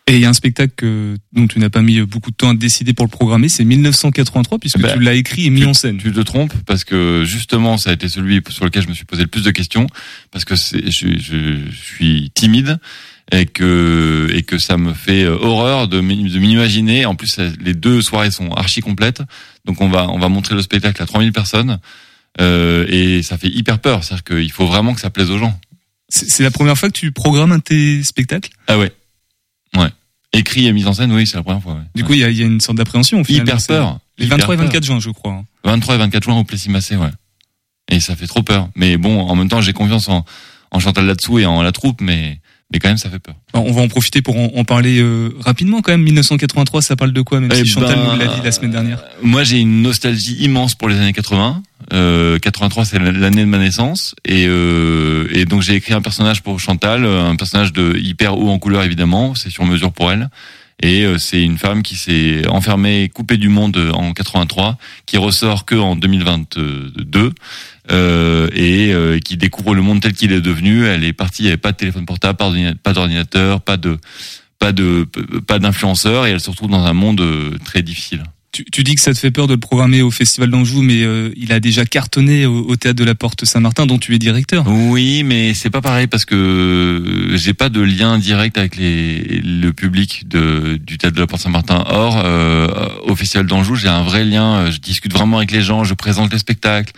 Et il y a un spectacle que- dont tu n'as pas mis beaucoup de temps à décider pour le programmer, c'est 1983, puisque
Bah,
tu l'as écrit et mis en scène.
Tu te trompes parce que justement, ça a été celui sur lequel je me suis posé le plus de questions parce que je, je, je suis timide et que et que ça me fait euh, horreur de m'i- de m'imaginer. En plus, ça- les deux soirées sont archi complètes, donc on va on va montrer le spectacle à 3000 personnes euh, et ça fait hyper peur. C'est-à-dire qu'il faut vraiment que ça plaise aux gens.
C'est la première fois que tu programmes un de tes spectacles?
Ah ouais. Ouais. Écrit et mis en scène, oui, c'est la première fois. ouais.
Du coup, il y y a une sorte d'appréhension.
Hyper peur.
Les
Hyper
23 et
peur.
24 juin, je crois. hein.
23 et 24 juin au Plessis-Massé, ouais. Et ça fait trop peur. Mais bon, en même temps, j'ai confiance en, en Chantal là-dessous et en la troupe, mais, mais quand même, ça fait peur.
On va en profiter pour en, en parler euh, rapidement quand même. 1983, ça parle de quoi, même
Eh
si Chantal
ben,
nous l'a dit la semaine dernière?
Moi, j'ai une nostalgie immense pour les années 80. Euh, 83, c'est l'année de ma naissance, et, euh, et donc j'ai écrit un personnage pour Chantal, un personnage de hyper haut en couleur évidemment, c'est sur mesure pour elle. Et euh, c'est une femme qui s'est enfermée, coupée du monde en 83, qui ressort que en 2022 euh, et euh, qui découvre le monde tel qu'il est devenu. Elle est partie, il pas de téléphone portable, pas d'ordina- pas d'ordinateur, pas de pas de pas d'influenceur, et elle se retrouve dans un monde euh, très difficile.
Tu, tu dis que ça te fait peur de le programmer au Festival d'Anjou, mais euh, il a déjà cartonné au, au théâtre de la Porte Saint-Martin, dont tu es directeur.
Oui, mais c'est pas pareil parce que j'ai pas de lien direct avec les, le public de, du théâtre de la Porte Saint-Martin. Or, euh, au Festival d'Anjou, j'ai un vrai lien. Je discute vraiment avec les gens, je présente les spectacles.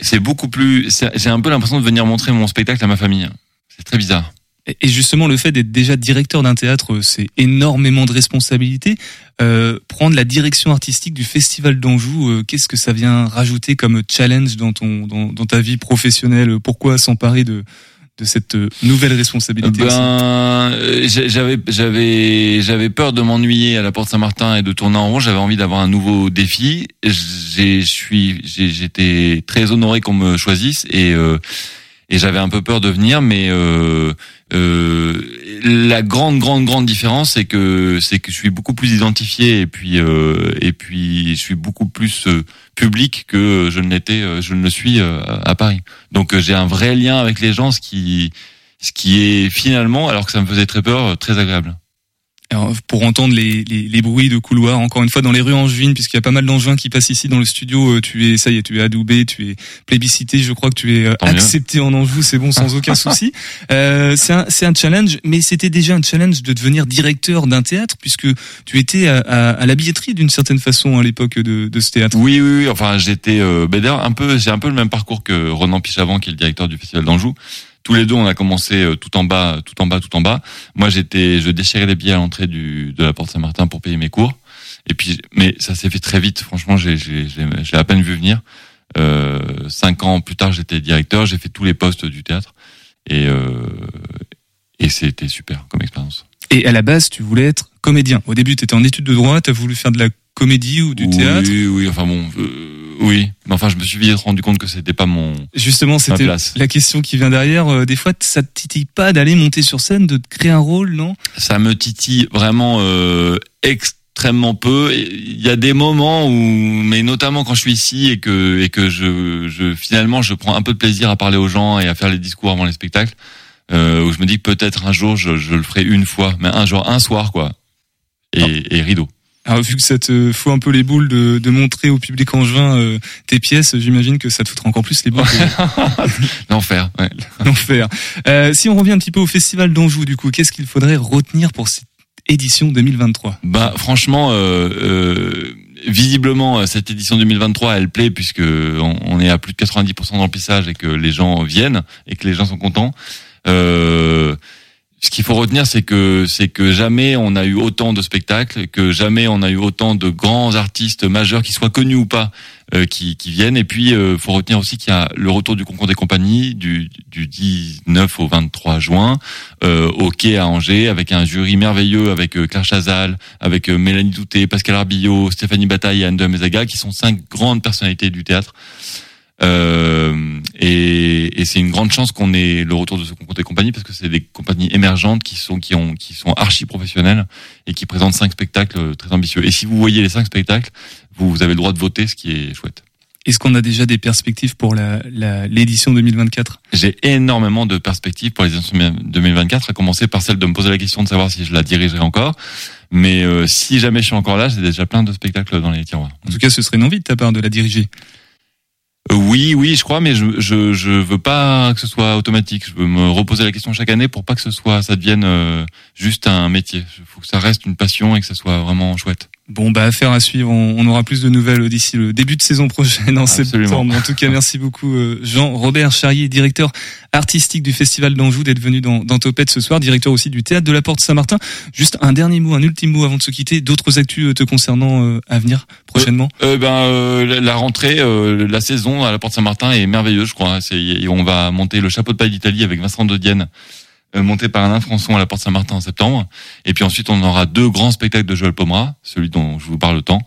C'est beaucoup plus. J'ai un peu l'impression de venir montrer mon spectacle à ma famille. C'est très bizarre.
Et justement, le fait d'être déjà directeur d'un théâtre, c'est énormément de responsabilités. Euh, prendre la direction artistique du Festival d'Anjou, euh, qu'est-ce que ça vient rajouter comme challenge dans ton dans, dans ta vie professionnelle? Pourquoi s'emparer de de cette nouvelle responsabilité
Ben, euh, j'avais j'avais j'avais peur de m'ennuyer à la Porte Saint-Martin et de tourner en rond. J'avais envie d'avoir un nouveau défi. J'ai suis j'ai- j'étais très honoré qu'on me choisisse et euh, et j'avais un peu peur de venir, mais euh, euh, la grande grande grande différence c'est que c'est que je suis beaucoup plus identifié et puis euh, et puis je suis beaucoup plus euh, public que je ne l'étais euh, je ne le suis euh, à Paris. Donc j'ai un vrai lien avec les gens, ce qui ce qui est finalement, alors que ça me faisait très peur, très agréable.
Alors, pour entendre les, les, les bruits de couloir, encore une fois dans les rues angevines, puisqu'il y a pas mal d'angevins qui passent ici dans le studio, euh, tu es, ça y est, tu es adoubé, tu es plébiscité, je crois que tu es euh,
Tant
accepté en Anjou, c'est bon, sans aucun souci. Euh, c'est un, un challenge, mais c'était déjà un challenge de devenir directeur d'un théâtre, puisque tu étais à, à, à la billetterie d'une certaine façon à l'époque de, de ce théâtre.
Oui, oui, oui. Enfin, j'étais, euh, ben d'ailleurs, un peu, j'ai un peu le même parcours que Ronan Pichavant, qui est le directeur du Festival d'Anjou. Tous les deux, on a commencé euh, tout en bas, tout en bas, tout en bas. Moi, j'étais, je déchirais les billets à l'entrée du de la Porte Saint-Martin pour payer mes cours. Et puis, mais ça s'est fait très vite. Franchement, j'ai, j'ai, j'ai, à peine vu venir. Euh, cinq ans plus tard, j'étais directeur. J'ai fait tous les postes du théâtre et euh, et c'était super comme expérience.
Et à la base, tu voulais être comédien. Au début, tu étais en études de droit, tu as voulu faire de la comédie ou du
oui,
théâtre.
Oui, enfin bon, euh, oui. Mais enfin, je me suis vite rendu compte que c'était pas mon.
Justement, c'était la question qui vient derrière. Euh, des fois, ça te titille pas d'aller monter sur scène, de créer un rôle, non?
Ça me titille vraiment euh, extrêmement peu. Il y a des moments où, mais notamment quand je suis ici et que et que je, je finalement je prends un peu de plaisir à parler aux gens et à faire les discours avant les spectacles, euh, où je me dis que peut-être un jour je, je le ferai une fois, mais un jour, un soir quoi. Et, et rideau.
Alors, vu que ça te fout un peu les boules de, de montrer au public angevin euh, tes pièces, j'imagine que ça te foutra encore plus les boules.
L'enfer. Ouais.
L'enfer. Euh, si on revient un petit peu au festival d'Anjou, du coup, qu'est-ce qu'il faudrait retenir pour cette édition 2023
Bah franchement, euh, euh, visiblement euh, cette édition 2023 elle plaît puisque on, on est à plus de 90% de remplissage et que les gens viennent et que les gens sont contents. Euh, ce qu'il faut retenir, c'est que c'est que jamais on a eu autant de spectacles, que jamais on a eu autant de grands artistes majeurs, qui soient connus ou pas, euh, qui, qui viennent. Et puis, euh, faut retenir aussi qu'il y a le retour du concours des compagnies du, du 19 au 23 juin euh, au quai à Angers, avec un jury merveilleux, avec euh, Claire Chazal, avec Mélanie Douté, Pascal Arbillot, Stéphanie Bataille et Anne de qui sont cinq grandes personnalités du théâtre. Euh, et, et c'est une grande chance qu'on ait le retour de ce concours des compagnies parce que c'est des compagnies émergentes qui sont qui ont qui sont archi professionnelles et qui présentent cinq spectacles très ambitieux. Et si vous voyez les cinq spectacles, vous, vous avez le droit de voter, ce qui est chouette.
Est-ce qu'on a déjà des perspectives pour la la- l'édition 2024
J'ai énormément de perspectives pour les éditions 2024, à commencer par celle de me poser la question de savoir si je la dirigerai encore. Mais euh, si jamais je suis encore là, j'ai déjà plein de spectacles dans les tiroirs.
En tout cas, ce serait une envie de ta part de la diriger.
Oui, oui, je crois, mais je, je je veux pas que ce soit automatique. Je veux me reposer la question chaque année pour pas que ce soit ça devienne euh, juste un métier. Il faut que ça reste une passion et que ça soit vraiment chouette.
Bon, bah, affaire à suivre. On, on aura plus de nouvelles d'ici le début de saison prochaine en
Absolument.
septembre. En tout cas, merci beaucoup, euh, Jean-Robert Charrier, directeur artistique du Festival d'Anjou, d'être venu dans, dans Topette ce soir, directeur aussi du Théâtre de la Porte Saint-Martin. Juste un dernier mot, un ultime mot avant de se quitter. D'autres actus euh, te concernant euh, à venir prochainement?
Euh, ben euh, la- la rentrée, euh, la saison à la Porte Saint-Martin est merveilleuse, je crois. C'est, et on va monter le chapeau de paille d'Italie avec Vincent de Dienne, euh, monté par Alain Françon à la Porte Saint-Martin en septembre. Et puis ensuite, on aura deux grands spectacles de Joël Pomera, celui dont je vous parle tant.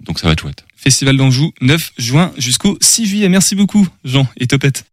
Donc ça va être chouette.
Festival d'Anjou, 9 juin jusqu'au 6 juillet. Merci beaucoup, Jean et Topette.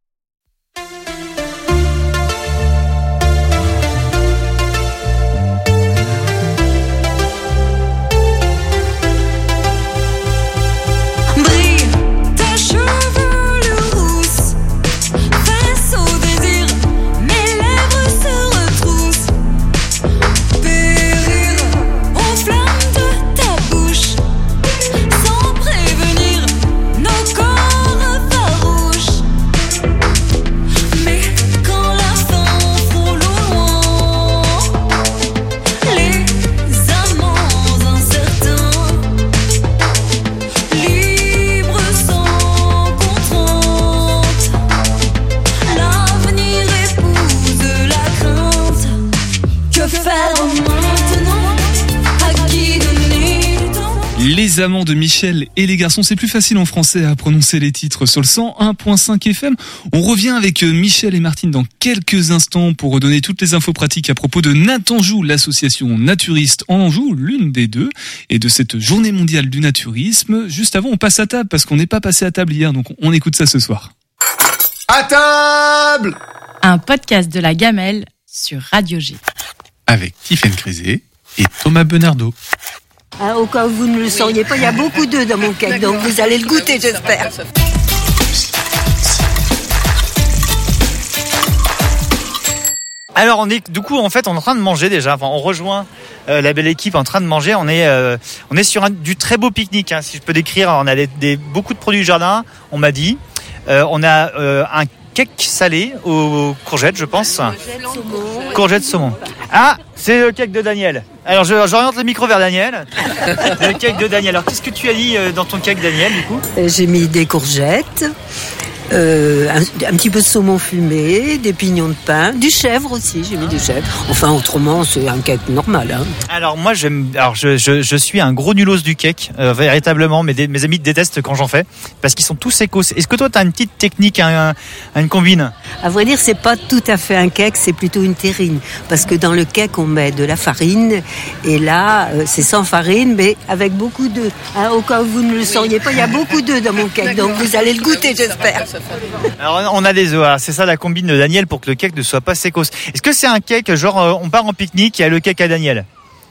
Les amants
de Michel et les garçons, c'est plus facile en français à prononcer les titres sur le 101.5 FM. On revient avec euh, Michel et Martine dans quelques instants pour redonner toutes les infos pratiques à propos de Natanjou, l'association naturiste en Anjou, l'une des deux, et de cette journée mondiale du naturisme. Juste avant, on passe à table parce qu'on n'est pas passé à table hier, donc on écoute ça ce soir.
À table
Un podcast de la gamelle sur Radio G.
Avec Tiffaine Crisé et Thomas Benardo.
Hein, au cas où vous ne le sauriez pas, il y a beaucoup d'œufs dans mon cake, donc vous allez le goûter, j'espère.
Alors on est du coup en fait on est en train de manger déjà. Enfin, on rejoint euh, la belle équipe en train de manger. On est euh, on est sur un, du très beau pique-nique. hein, si je peux décrire, on a des, des- beaucoup de produits du jardin. On m'a dit. Euh, on a euh, un cake salé aux courgettes, je pense. Courgettes saumon. Ah, c'est le cake de Daniel. Alors j'oriente le micro vers Daniel. le cake de Daniel. Alors qu'est-ce que tu as dit euh, dans ton cake Daniel du coup?
Euh, J'ai mis des courgettes, euh, un, un petit peu de saumon fumé, des pignons de pain, du chèvre aussi, j'ai mis du chèvre. Enfin, autrement, c'est un cake normal. Hein.
Alors moi j'aime alors je, je, je suis un gros nulos du cake euh, véritablement mes, mes amis détestent quand j'en fais parce qu'ils sont tous écos. Est-ce que toi tu as une petite technique un, un- une combine?
À vrai dire, c'est pas tout à fait un cake, c'est plutôt une terrine. Parce que dans le cake, on met de la farine. Et là, euh, c'est sans farine, mais avec beaucoup d'œufs. Hein, au cas où vous ne le sauriez pas, il y a beaucoup d'œufs dans mon cake. Donc vous allez le goûter, j'espère.
Alors on a des œufs, c'est ça la combine de Daniel pour que le cake ne soit pas sécos. Est-ce que c'est un cake genre euh, on part en pique-nique, il y a le cake à Daniel?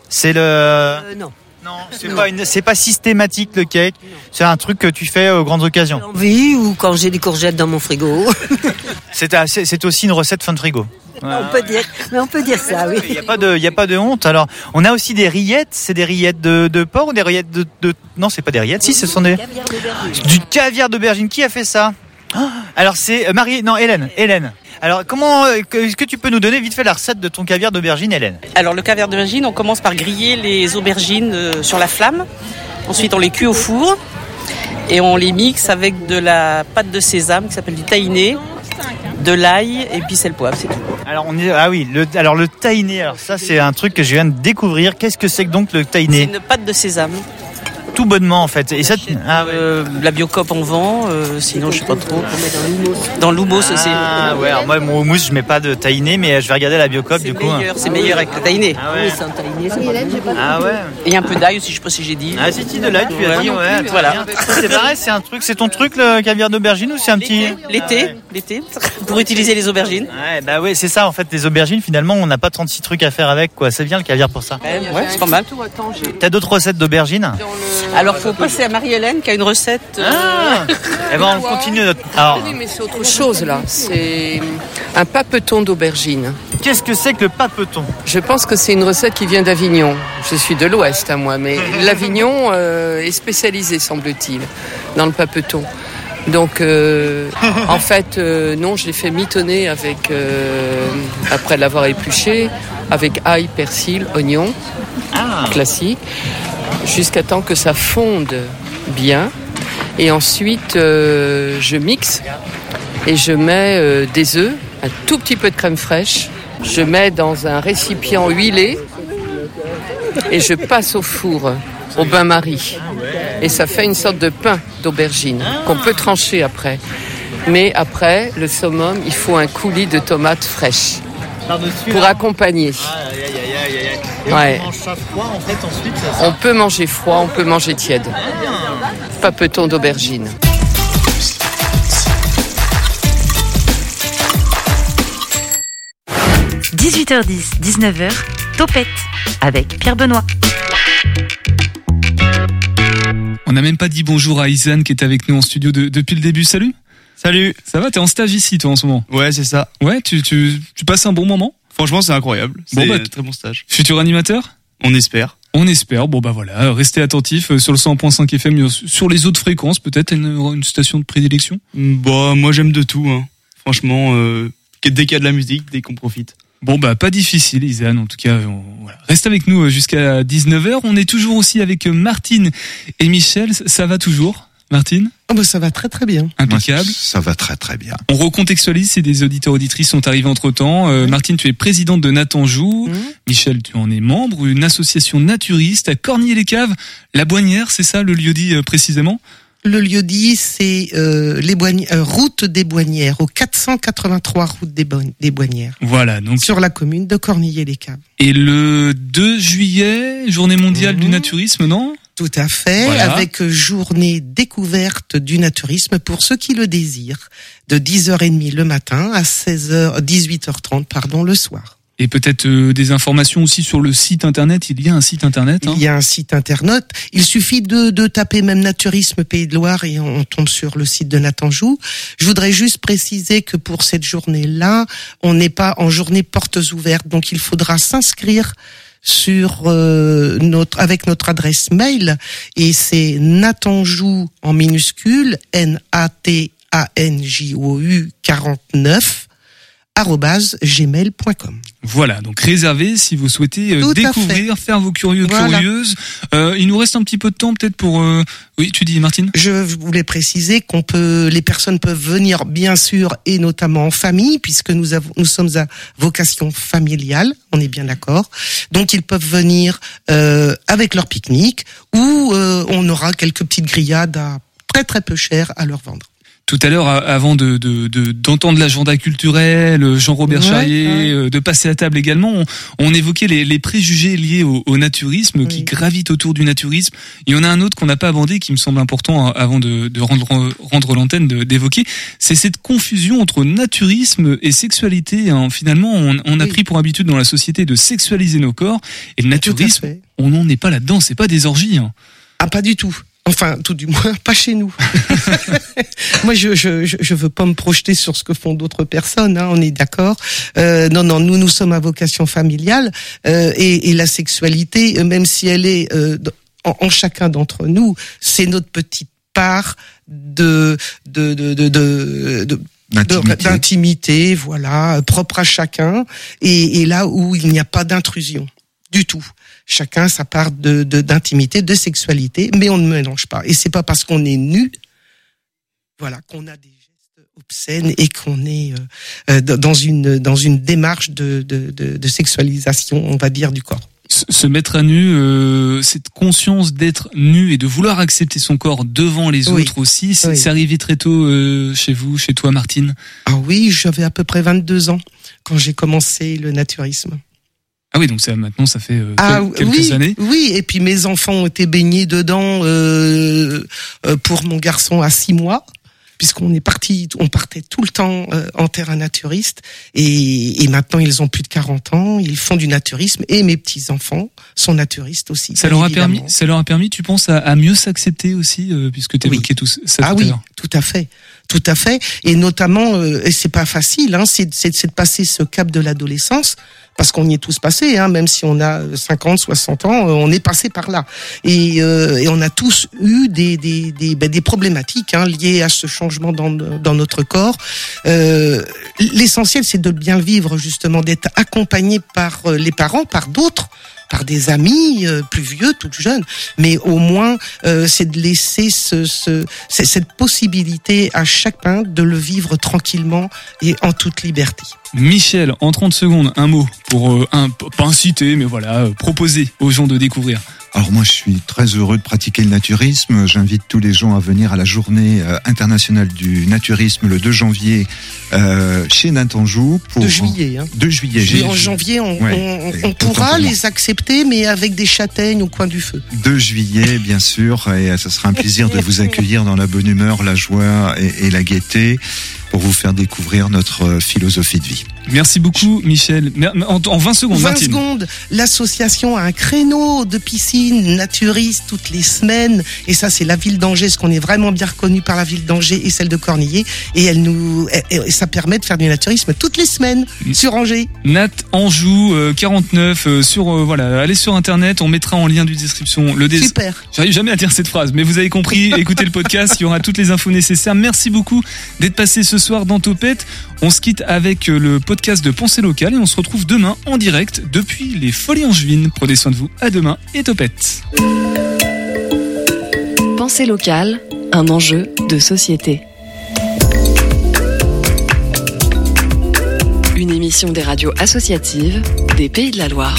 C'est le
Euh, non.
Non, c'est pas une- c'est pas systématique le cake. C'est un truc que tu fais aux grandes occasions.
Oui, ou quand j'ai des courgettes dans mon frigo.
C'est aussi une recette fin de frigo.
on peut dire, mais on peut dire ça, oui.
Il n'y a pas de, il y a pas de honte. Alors, on a aussi des rillettes. C'est des rillettes de, de porc ou des rillettes de, de... non, c'est pas des rillettes. Si, ce sont des du caviar d'aubergine. Qui a fait ça? Alors c'est euh, Marie, non Hélène, Hélène. Alors comment, euh, est-ce que tu peux nous donner vite fait la recette de ton caviar d'aubergine, Hélène?
Alors le caviar d'aubergine, on commence par griller les aubergines euh, sur la flamme. Ensuite, on les cuit au four et on les mixe avec de la pâte de sésame qui s'appelle du tahiné, de l'ail et puis c'est le poivre, c'est tout.
Alors on est, ah oui, le, alors le tahiné. Alors ça c'est un truc que je viens de découvrir. Qu'est-ce que c'est que donc le
C'est
tahiné
une pâte de sésame.
Tout bonnement en fait. Et ça, ah ouais.
Euh, la biocop on vend, euh, sinon je sais pas trop. Dans l'houmous aussi.
Ah ouais, alors moi mon houmous je mets pas de tahiné, mais je vais regarder la biocop du coup.
Meilleur, c'est meilleur avec le tahiné.
Ah ouais. Ah ouais.
Et un peu d'ail aussi, je sais pas si j'ai dit.
Ah si, si, de l'ail, tu as
Ouais.
dit, ouais.
Voilà.
C'est pareil, c'est un truc, c'est ton truc le caviar d'aubergine ou c'est un petit
L'été, l'été, pour utiliser les aubergines.
Ouais, bah ouais, c'est ça en fait, les aubergines finalement, on n'a pas 36 trucs à faire avec quoi. C'est bien le caviar pour ça.
Ouais, c'est pas mal.
T'as d'autres recettes d'aubergines?
Alors faut passer à Marie-Hélène qui a une recette. euh,
Eh ben on continue notre. Alors,
Oui, mais c'est autre chose là. C'est un papeton d'aubergine.
qu'est-ce que c'est que le papeton?
Je pense que c'est une recette qui vient d'Avignon. Je suis de l'Ouest à moi, mais l'Avignon euh, est spécialisé, semble-t-il, dans le papeton. Donc, euh, en fait, euh, non, je l'ai fait mitonner avec, euh, après l'avoir épluché, avec ail, persil, oignon,
Ah.
classique. Jusqu'à temps que ça fonde bien. Et ensuite, euh, je mixe et je mets euh, des œufs, un tout petit peu de crème fraîche. Je mets dans un récipient huilé et je passe au four, au bain-marie. Et ça fait une sorte de pain d'aubergine qu'on peut trancher après. Mais après, le summum, il faut un coulis de tomates fraîches pour accompagner.
Et
Ouais.
on mange ça froid en fait ensuite c'est ça
On peut manger froid, on peut manger tiède. Papeton d'aubergine.
– 18h10, 19h, Topette avec Pierre Benoît.
On n'a même pas dit bonjour à Isan qui est avec nous en studio de- depuis le début. Salut.
Salut.
Ça va T'es en stage ici toi en ce moment
Ouais, c'est ça.
Ouais, tu, tu, tu passes un bon moment
Franchement, c'est incroyable.
Bon,
C'est
bah,
un très bon stage.
Futur animateur
On espère.
On espère. Bon bah voilà, restez attentifs euh, sur le 100.5 FM, euh, sur les autres fréquences peut-être une, une station de prédilection.
Bah, moi, j'aime de tout. Hein. Franchement, euh, dès qu'il y a de la musique, dès qu'on profite.
Bon bah pas difficile Isan, en tout cas on- voilà. reste avec nous euh, jusqu'à 19h. On est toujours aussi avec Martine et Michel, ça va toujours? Martine
Oh, bah, ça va très très bien.
Impeccable.
Ça va très très bien.
On recontextualise si des auditeurs auditrices sont arrivés entre temps. Martine, tu es présidente de Natanjou. Michel, tu en es membre, une association naturiste à Cornier-les-Caves, la Boignière, c'est ça le lieu dit euh, précisément?
Le lieu dit, c'est euh, les euh, route des Boignières, au 483 route des, Bo- des Boignières.
Voilà, donc
Sur la commune de Cornillé-les-Caves.
Et le 2 juillet, journée mondiale du naturisme, non?
Tout à fait,
Voilà.
avec journée découverte du naturisme pour ceux qui le désirent, de 10h30 le matin à 16h, 18h30 pardon, le soir.
Et peut-être euh, des informations aussi sur le site internet. Il y a un site internet. hein
Il y a un site internet. Il suffit de, de taper même naturisme Pays de Loire et on, on tombe sur le site de Natanjou. Je voudrais juste préciser que pour cette journée-là, on n'est pas en journée portes ouvertes, donc il faudra s'inscrire sur euh, notre avec notre adresse mail et c'est natanjou en minuscule n a t a n j o u 49 arobase gmail.com.
Voilà, donc réservé si vous souhaitez euh, découvrir, faire vos curieux
Voilà.
curieuses. Euh, il nous reste un petit peu de temps peut-être pour. euh, Oui, tu dis Martine?
Je voulais préciser qu'on peut, les personnes peuvent venir bien sûr et notamment en famille puisque nous avons, nous sommes à vocation familiale, on est bien d'accord. Donc ils peuvent venir euh, avec leur pique-nique ou euh, on aura quelques petites grillades à très très peu cher à leur vendre.
Tout à l'heure, avant de de- de- d'entendre l'agenda culturel, euh, Jean-Robert
Ouais,
Charrier,
ouais.
euh, de passer à table également, on, on évoquait les, les préjugés liés au, au naturisme qui gravitent autour du naturisme. Il y en a un autre qu'on n'a pas abordé qui me semble important euh, avant de, de rendre rendre l'antenne de- d'évoquer, c'est cette confusion entre naturisme et sexualité. hein. Finalement, on, on a pris pour habitude dans la société de sexualiser nos corps et le naturisme, on n'en est pas là-dedans. C'est pas des orgies. hein.
Ah pas du tout. Enfin, tout du moins, pas chez nous. Moi, je, je, je veux pas me projeter sur ce que font d'autres personnes. Hein, on est d'accord. Euh, non, non, nous, nous sommes à vocation familiale euh, et, et la sexualité, euh, même si elle est euh, en, en chacun d'entre nous, c'est notre petite part de de de de, de, de-
D'intimité.
voilà, propre à chacun, et, et là où il n'y a pas d'intrusion du tout. Chacun sa part de de- d'intimité, de, sexualité, mais on ne mélange pas. Et c'est pas parce qu'on est nu, voilà, qu'on a des gestes obscènes et qu'on est euh, euh, dans une dans une démarche de, de, de, sexualisation, on va dire, du corps.
se mettre à nu, euh, cette conscience d'être nu et de vouloir accepter son corps devant les
Oui.
autres aussi, c'est
Oui.
arrivé très tôt euh, chez vous, chez toi Martine?
Ah oui, j'avais à peu près 22 ans quand j'ai commencé le naturisme.
Ah oui, donc ça maintenant ça fait euh,
Ah
quel- quelques
oui,
années.
oui, et puis mes enfants ont été baignés dedans euh, euh, pour mon garçon à six mois, puisqu'on est parti, on partait tout le temps euh, en terrain naturiste, et, et maintenant ils ont plus de 40 ans, ils font du naturisme, et mes petits enfants sont naturistes aussi.
Ça leur a
évidemment.
permis, ça leur a permis, tu penses, à, à mieux s'accepter aussi, euh, puisque tu évoquais tout ça
Ah
tout
oui, tout à fait, tout à fait, et notamment, euh, et c'est pas facile, hein, c'est de passer ce cap de l'adolescence, parce qu'on y est tous passés, hein, même si on a 50, 60 ans, euh, on est passé par là, et, euh, et on a tous eu des des des, ben, des problématiques hein, liées à ce changement dans dans notre corps. Euh, L'essentiel, c'est de bien vivre justement, d'être accompagné par euh, les parents, par d'autres par des amis euh, plus vieux, tout jeunes, mais au moins euh, c'est de laisser ce, ce, cette possibilité à chacun de le vivre tranquillement et en toute liberté.
Michel, en 30 secondes, un mot pour, euh, un, pas inciter, mais voilà, euh, proposer aux gens de découvrir.
Alors moi, je suis très heureux de pratiquer le naturisme. J'invite tous les gens à venir à la journée euh, internationale du naturisme le 2 janvier euh, chez Natanjou. Pour...
De juillet, hein.
2 juillet.
Et
j'ai-
en janvier, on,
Ouais,
on-
et
on
autant
pourra les accepter, mais avec des châtaignes au coin du feu.
2 juillet, bien sûr, et ce sera un plaisir de vous accueillir dans la bonne humeur, la joie et, et la gaieté pour vous faire découvrir notre euh, philosophie de vie.
Merci beaucoup, Michel. En, en 20 secondes,
20
Martine.
secondes, l'association a un créneau de piscine naturiste toutes les semaines. Et ça, c'est la ville d'Angers, parce qu'on est vraiment bien reconnu par la ville d'Angers et celle de Cornillé. Et elle nous, et- ça permet de faire du naturisme toutes les semaines sur Angers.
Nat Anjou euh, 49 euh, sur euh, voilà allez sur internet on mettra en lien du description le dés
Super.
j'arrive jamais à dire cette phrase mais vous avez compris écoutez le podcast il y aura toutes les infos nécessaires merci beaucoup d'être passé ce soir dans Topette on se quitte avec euh, le podcast de Pensée locale et on se retrouve demain en direct depuis les Folies Angevines prenez soin de vous à demain et Topette
Pensée locale, un enjeu de société. Une émission des radios associatives des Pays de la Loire.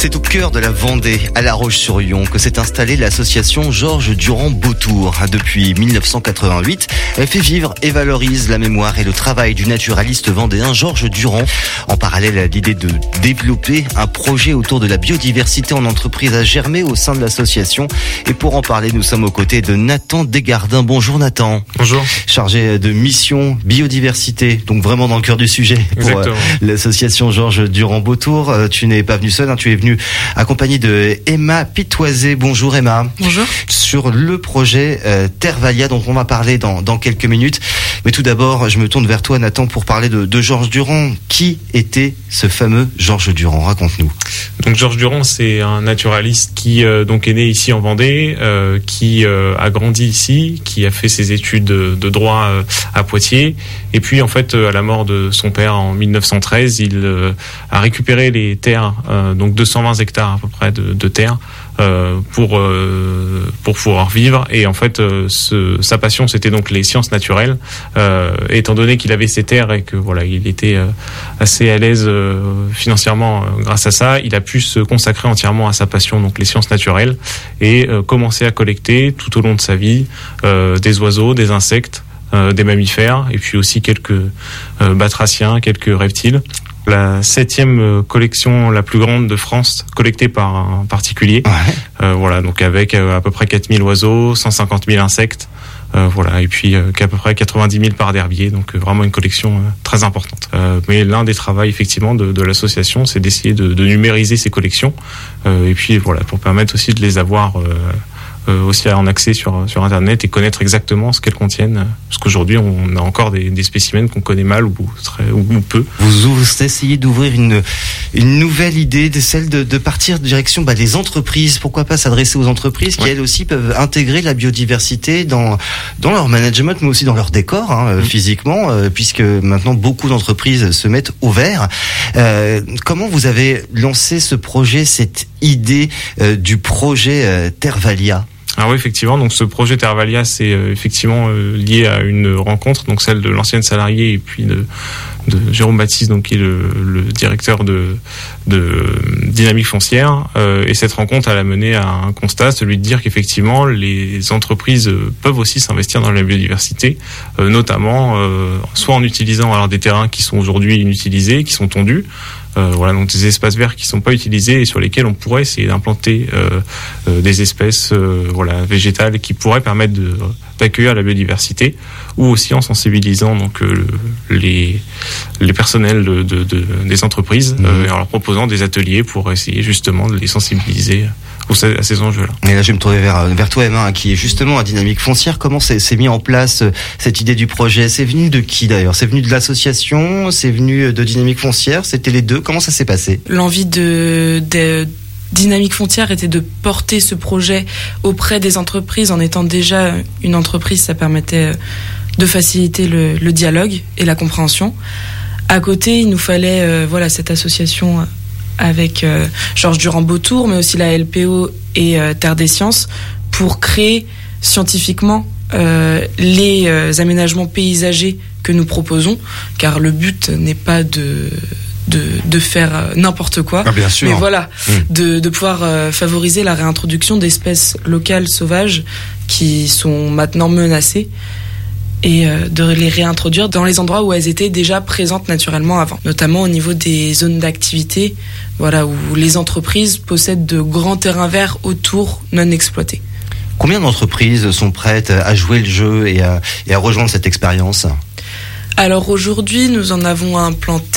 C'est au cœur de la Vendée, à La Roche-sur-Yon, que s'est installée l'association Georges Durand Beautour. Depuis 1988, elle fait vivre et valorise la mémoire et le travail du naturaliste vendéen Georges Durand. En parallèle à l'idée de développer un projet autour de la biodiversité en entreprise a germé au sein de l'association. Et pour en parler, nous sommes aux côtés de Nathan Desgardins. Bonjour Nathan.
Bonjour.
Chargé de mission biodiversité, donc vraiment dans le cœur du sujet pour euh, l'association Georges Durand Beautour. Euh, Tu n'es pas venu seul, hein, tu es venu accompagné de Emma Pitoisé. Bonjour Emma.
Bonjour.
Sur le projet euh, Tervalia dont on va parler dans, quelques minutes. Mais tout d'abord, je me tourne vers toi Nathan pour parler de, Georges Durand. Qui était ce fameux Georges Durand? Raconte-nous.
Donc Georges Durand, c'est un naturaliste qui euh, donc est né ici en Vendée, euh, qui euh, a grandi ici, qui a fait ses études de, de droit euh, à Poitiers. Et puis en fait, à la mort de son père en 1913, il a récupéré les terres, donc 200 120 hectares à peu près de, terre euh, pour euh, pour pouvoir vivre. Et en fait, euh, sa passion, c'était donc les sciences naturelles. étant donné qu'il avait ses terres et que voilà, il était assez à l'aise financièrement grâce à ça, il a pu se consacrer entièrement à sa passion, donc les sciences naturelles, et commencer à collecter tout au long de sa vie des oiseaux, des insectes. Des mammifères et puis aussi quelques batraciens, quelques reptiles la septième euh, collection la plus grande de France collectée par un particulier. Euh, voilà, donc avec euh, à peu près 4000 oiseaux, 150 000 insectes. euh, voilà, et puis euh, qu'à peu près 90 000 par d'herbier, donc euh, vraiment une collection très importante. Euh, mais l'un des travaux effectivement de, de l'association, c'est d'essayer de, de numériser ces collections, euh, et puis voilà, pour permettre aussi de les avoir aussi en accès sur, sur Internet et connaître exactement ce qu'elles contiennent. Parce qu'aujourd'hui, on a encore des, des spécimens qu'on connaît mal ou, très, ou, ou peu.
Vous, vous essayez d'ouvrir une, une nouvelle idée, de celle de, de partir direction bah, des entreprises. Pourquoi pas s'adresser aux entreprises qui elles aussi peuvent intégrer la biodiversité dans dans leur management, mais aussi dans leur décor hein, euh, physiquement, euh, puisque maintenant beaucoup d'entreprises se mettent au vert. Euh, comment vous avez lancé ce projet, cette idée euh, du projet euh, Tervalia?
Ah oui, effectivement. Donc ce projet Tervalia, c'est euh, effectivement euh, lié à une rencontre, donc celle de l'ancienne salariée et puis de, Jérôme Baptiste, donc qui est le, directeur de, de Dynamique Foncière. Euh, et cette rencontre, a mené à un constat, celui de dire qu'effectivement les entreprises euh, peuvent aussi s'investir dans la biodiversité, euh, notamment euh, soit en utilisant alors des terrains qui sont aujourd'hui inutilisés, qui sont tondus. Euh, voilà, donc des espaces verts qui sont pas utilisés et sur lesquels on pourrait essayer d'implanter euh, euh, des espèces voilà végétales qui pourraient permettre de d'accueillir la biodiversité ou aussi en sensibilisant donc euh, le- les les personnels de, de- de- des entreprises euh, et en leur proposant des ateliers pour essayer justement de les sensibiliser aux- à ces enjeux-là.
Et là, je vais me tourner vers, vers toi, Emma, hein, qui est justement à Dynamique Foncière. Comment c'est s'est mis en place euh, cette idée du projet? C'est venu de qui d'ailleurs? C'est venu de l'association? C'est venu de Dynamique Foncière? C'était les deux? Comment ça s'est passé?
L'envie de, de Dynamique Frontière était de porter ce projet auprès des entreprises. En étant déjà une entreprise, ça permettait euh, de faciliter le, le dialogue et la compréhension. À côté, il nous fallait euh, voilà cette association euh, avec euh, Georges Durand-Beautour, mais aussi la LPO et euh, Terre des Sciences, pour créer scientifiquement euh, les euh, aménagements paysagers que nous proposons, car le but n'est pas de de, de faire euh, n'importe quoi,
Ah, bien sûr.
mais voilà,
Mm.
de, de pouvoir euh, favoriser la réintroduction d'espèces locales sauvages qui sont maintenant menacées et euh, de les réintroduire dans les endroits où elles étaient déjà présentes naturellement avant, notamment au niveau des zones d'activité, voilà où les entreprises possèdent de grands terrains verts autour non exploités.
Combien d'entreprises sont prêtes à jouer le jeu et à, et à rejoindre cette expérience?
Alors aujourd'hui, nous en avons implanté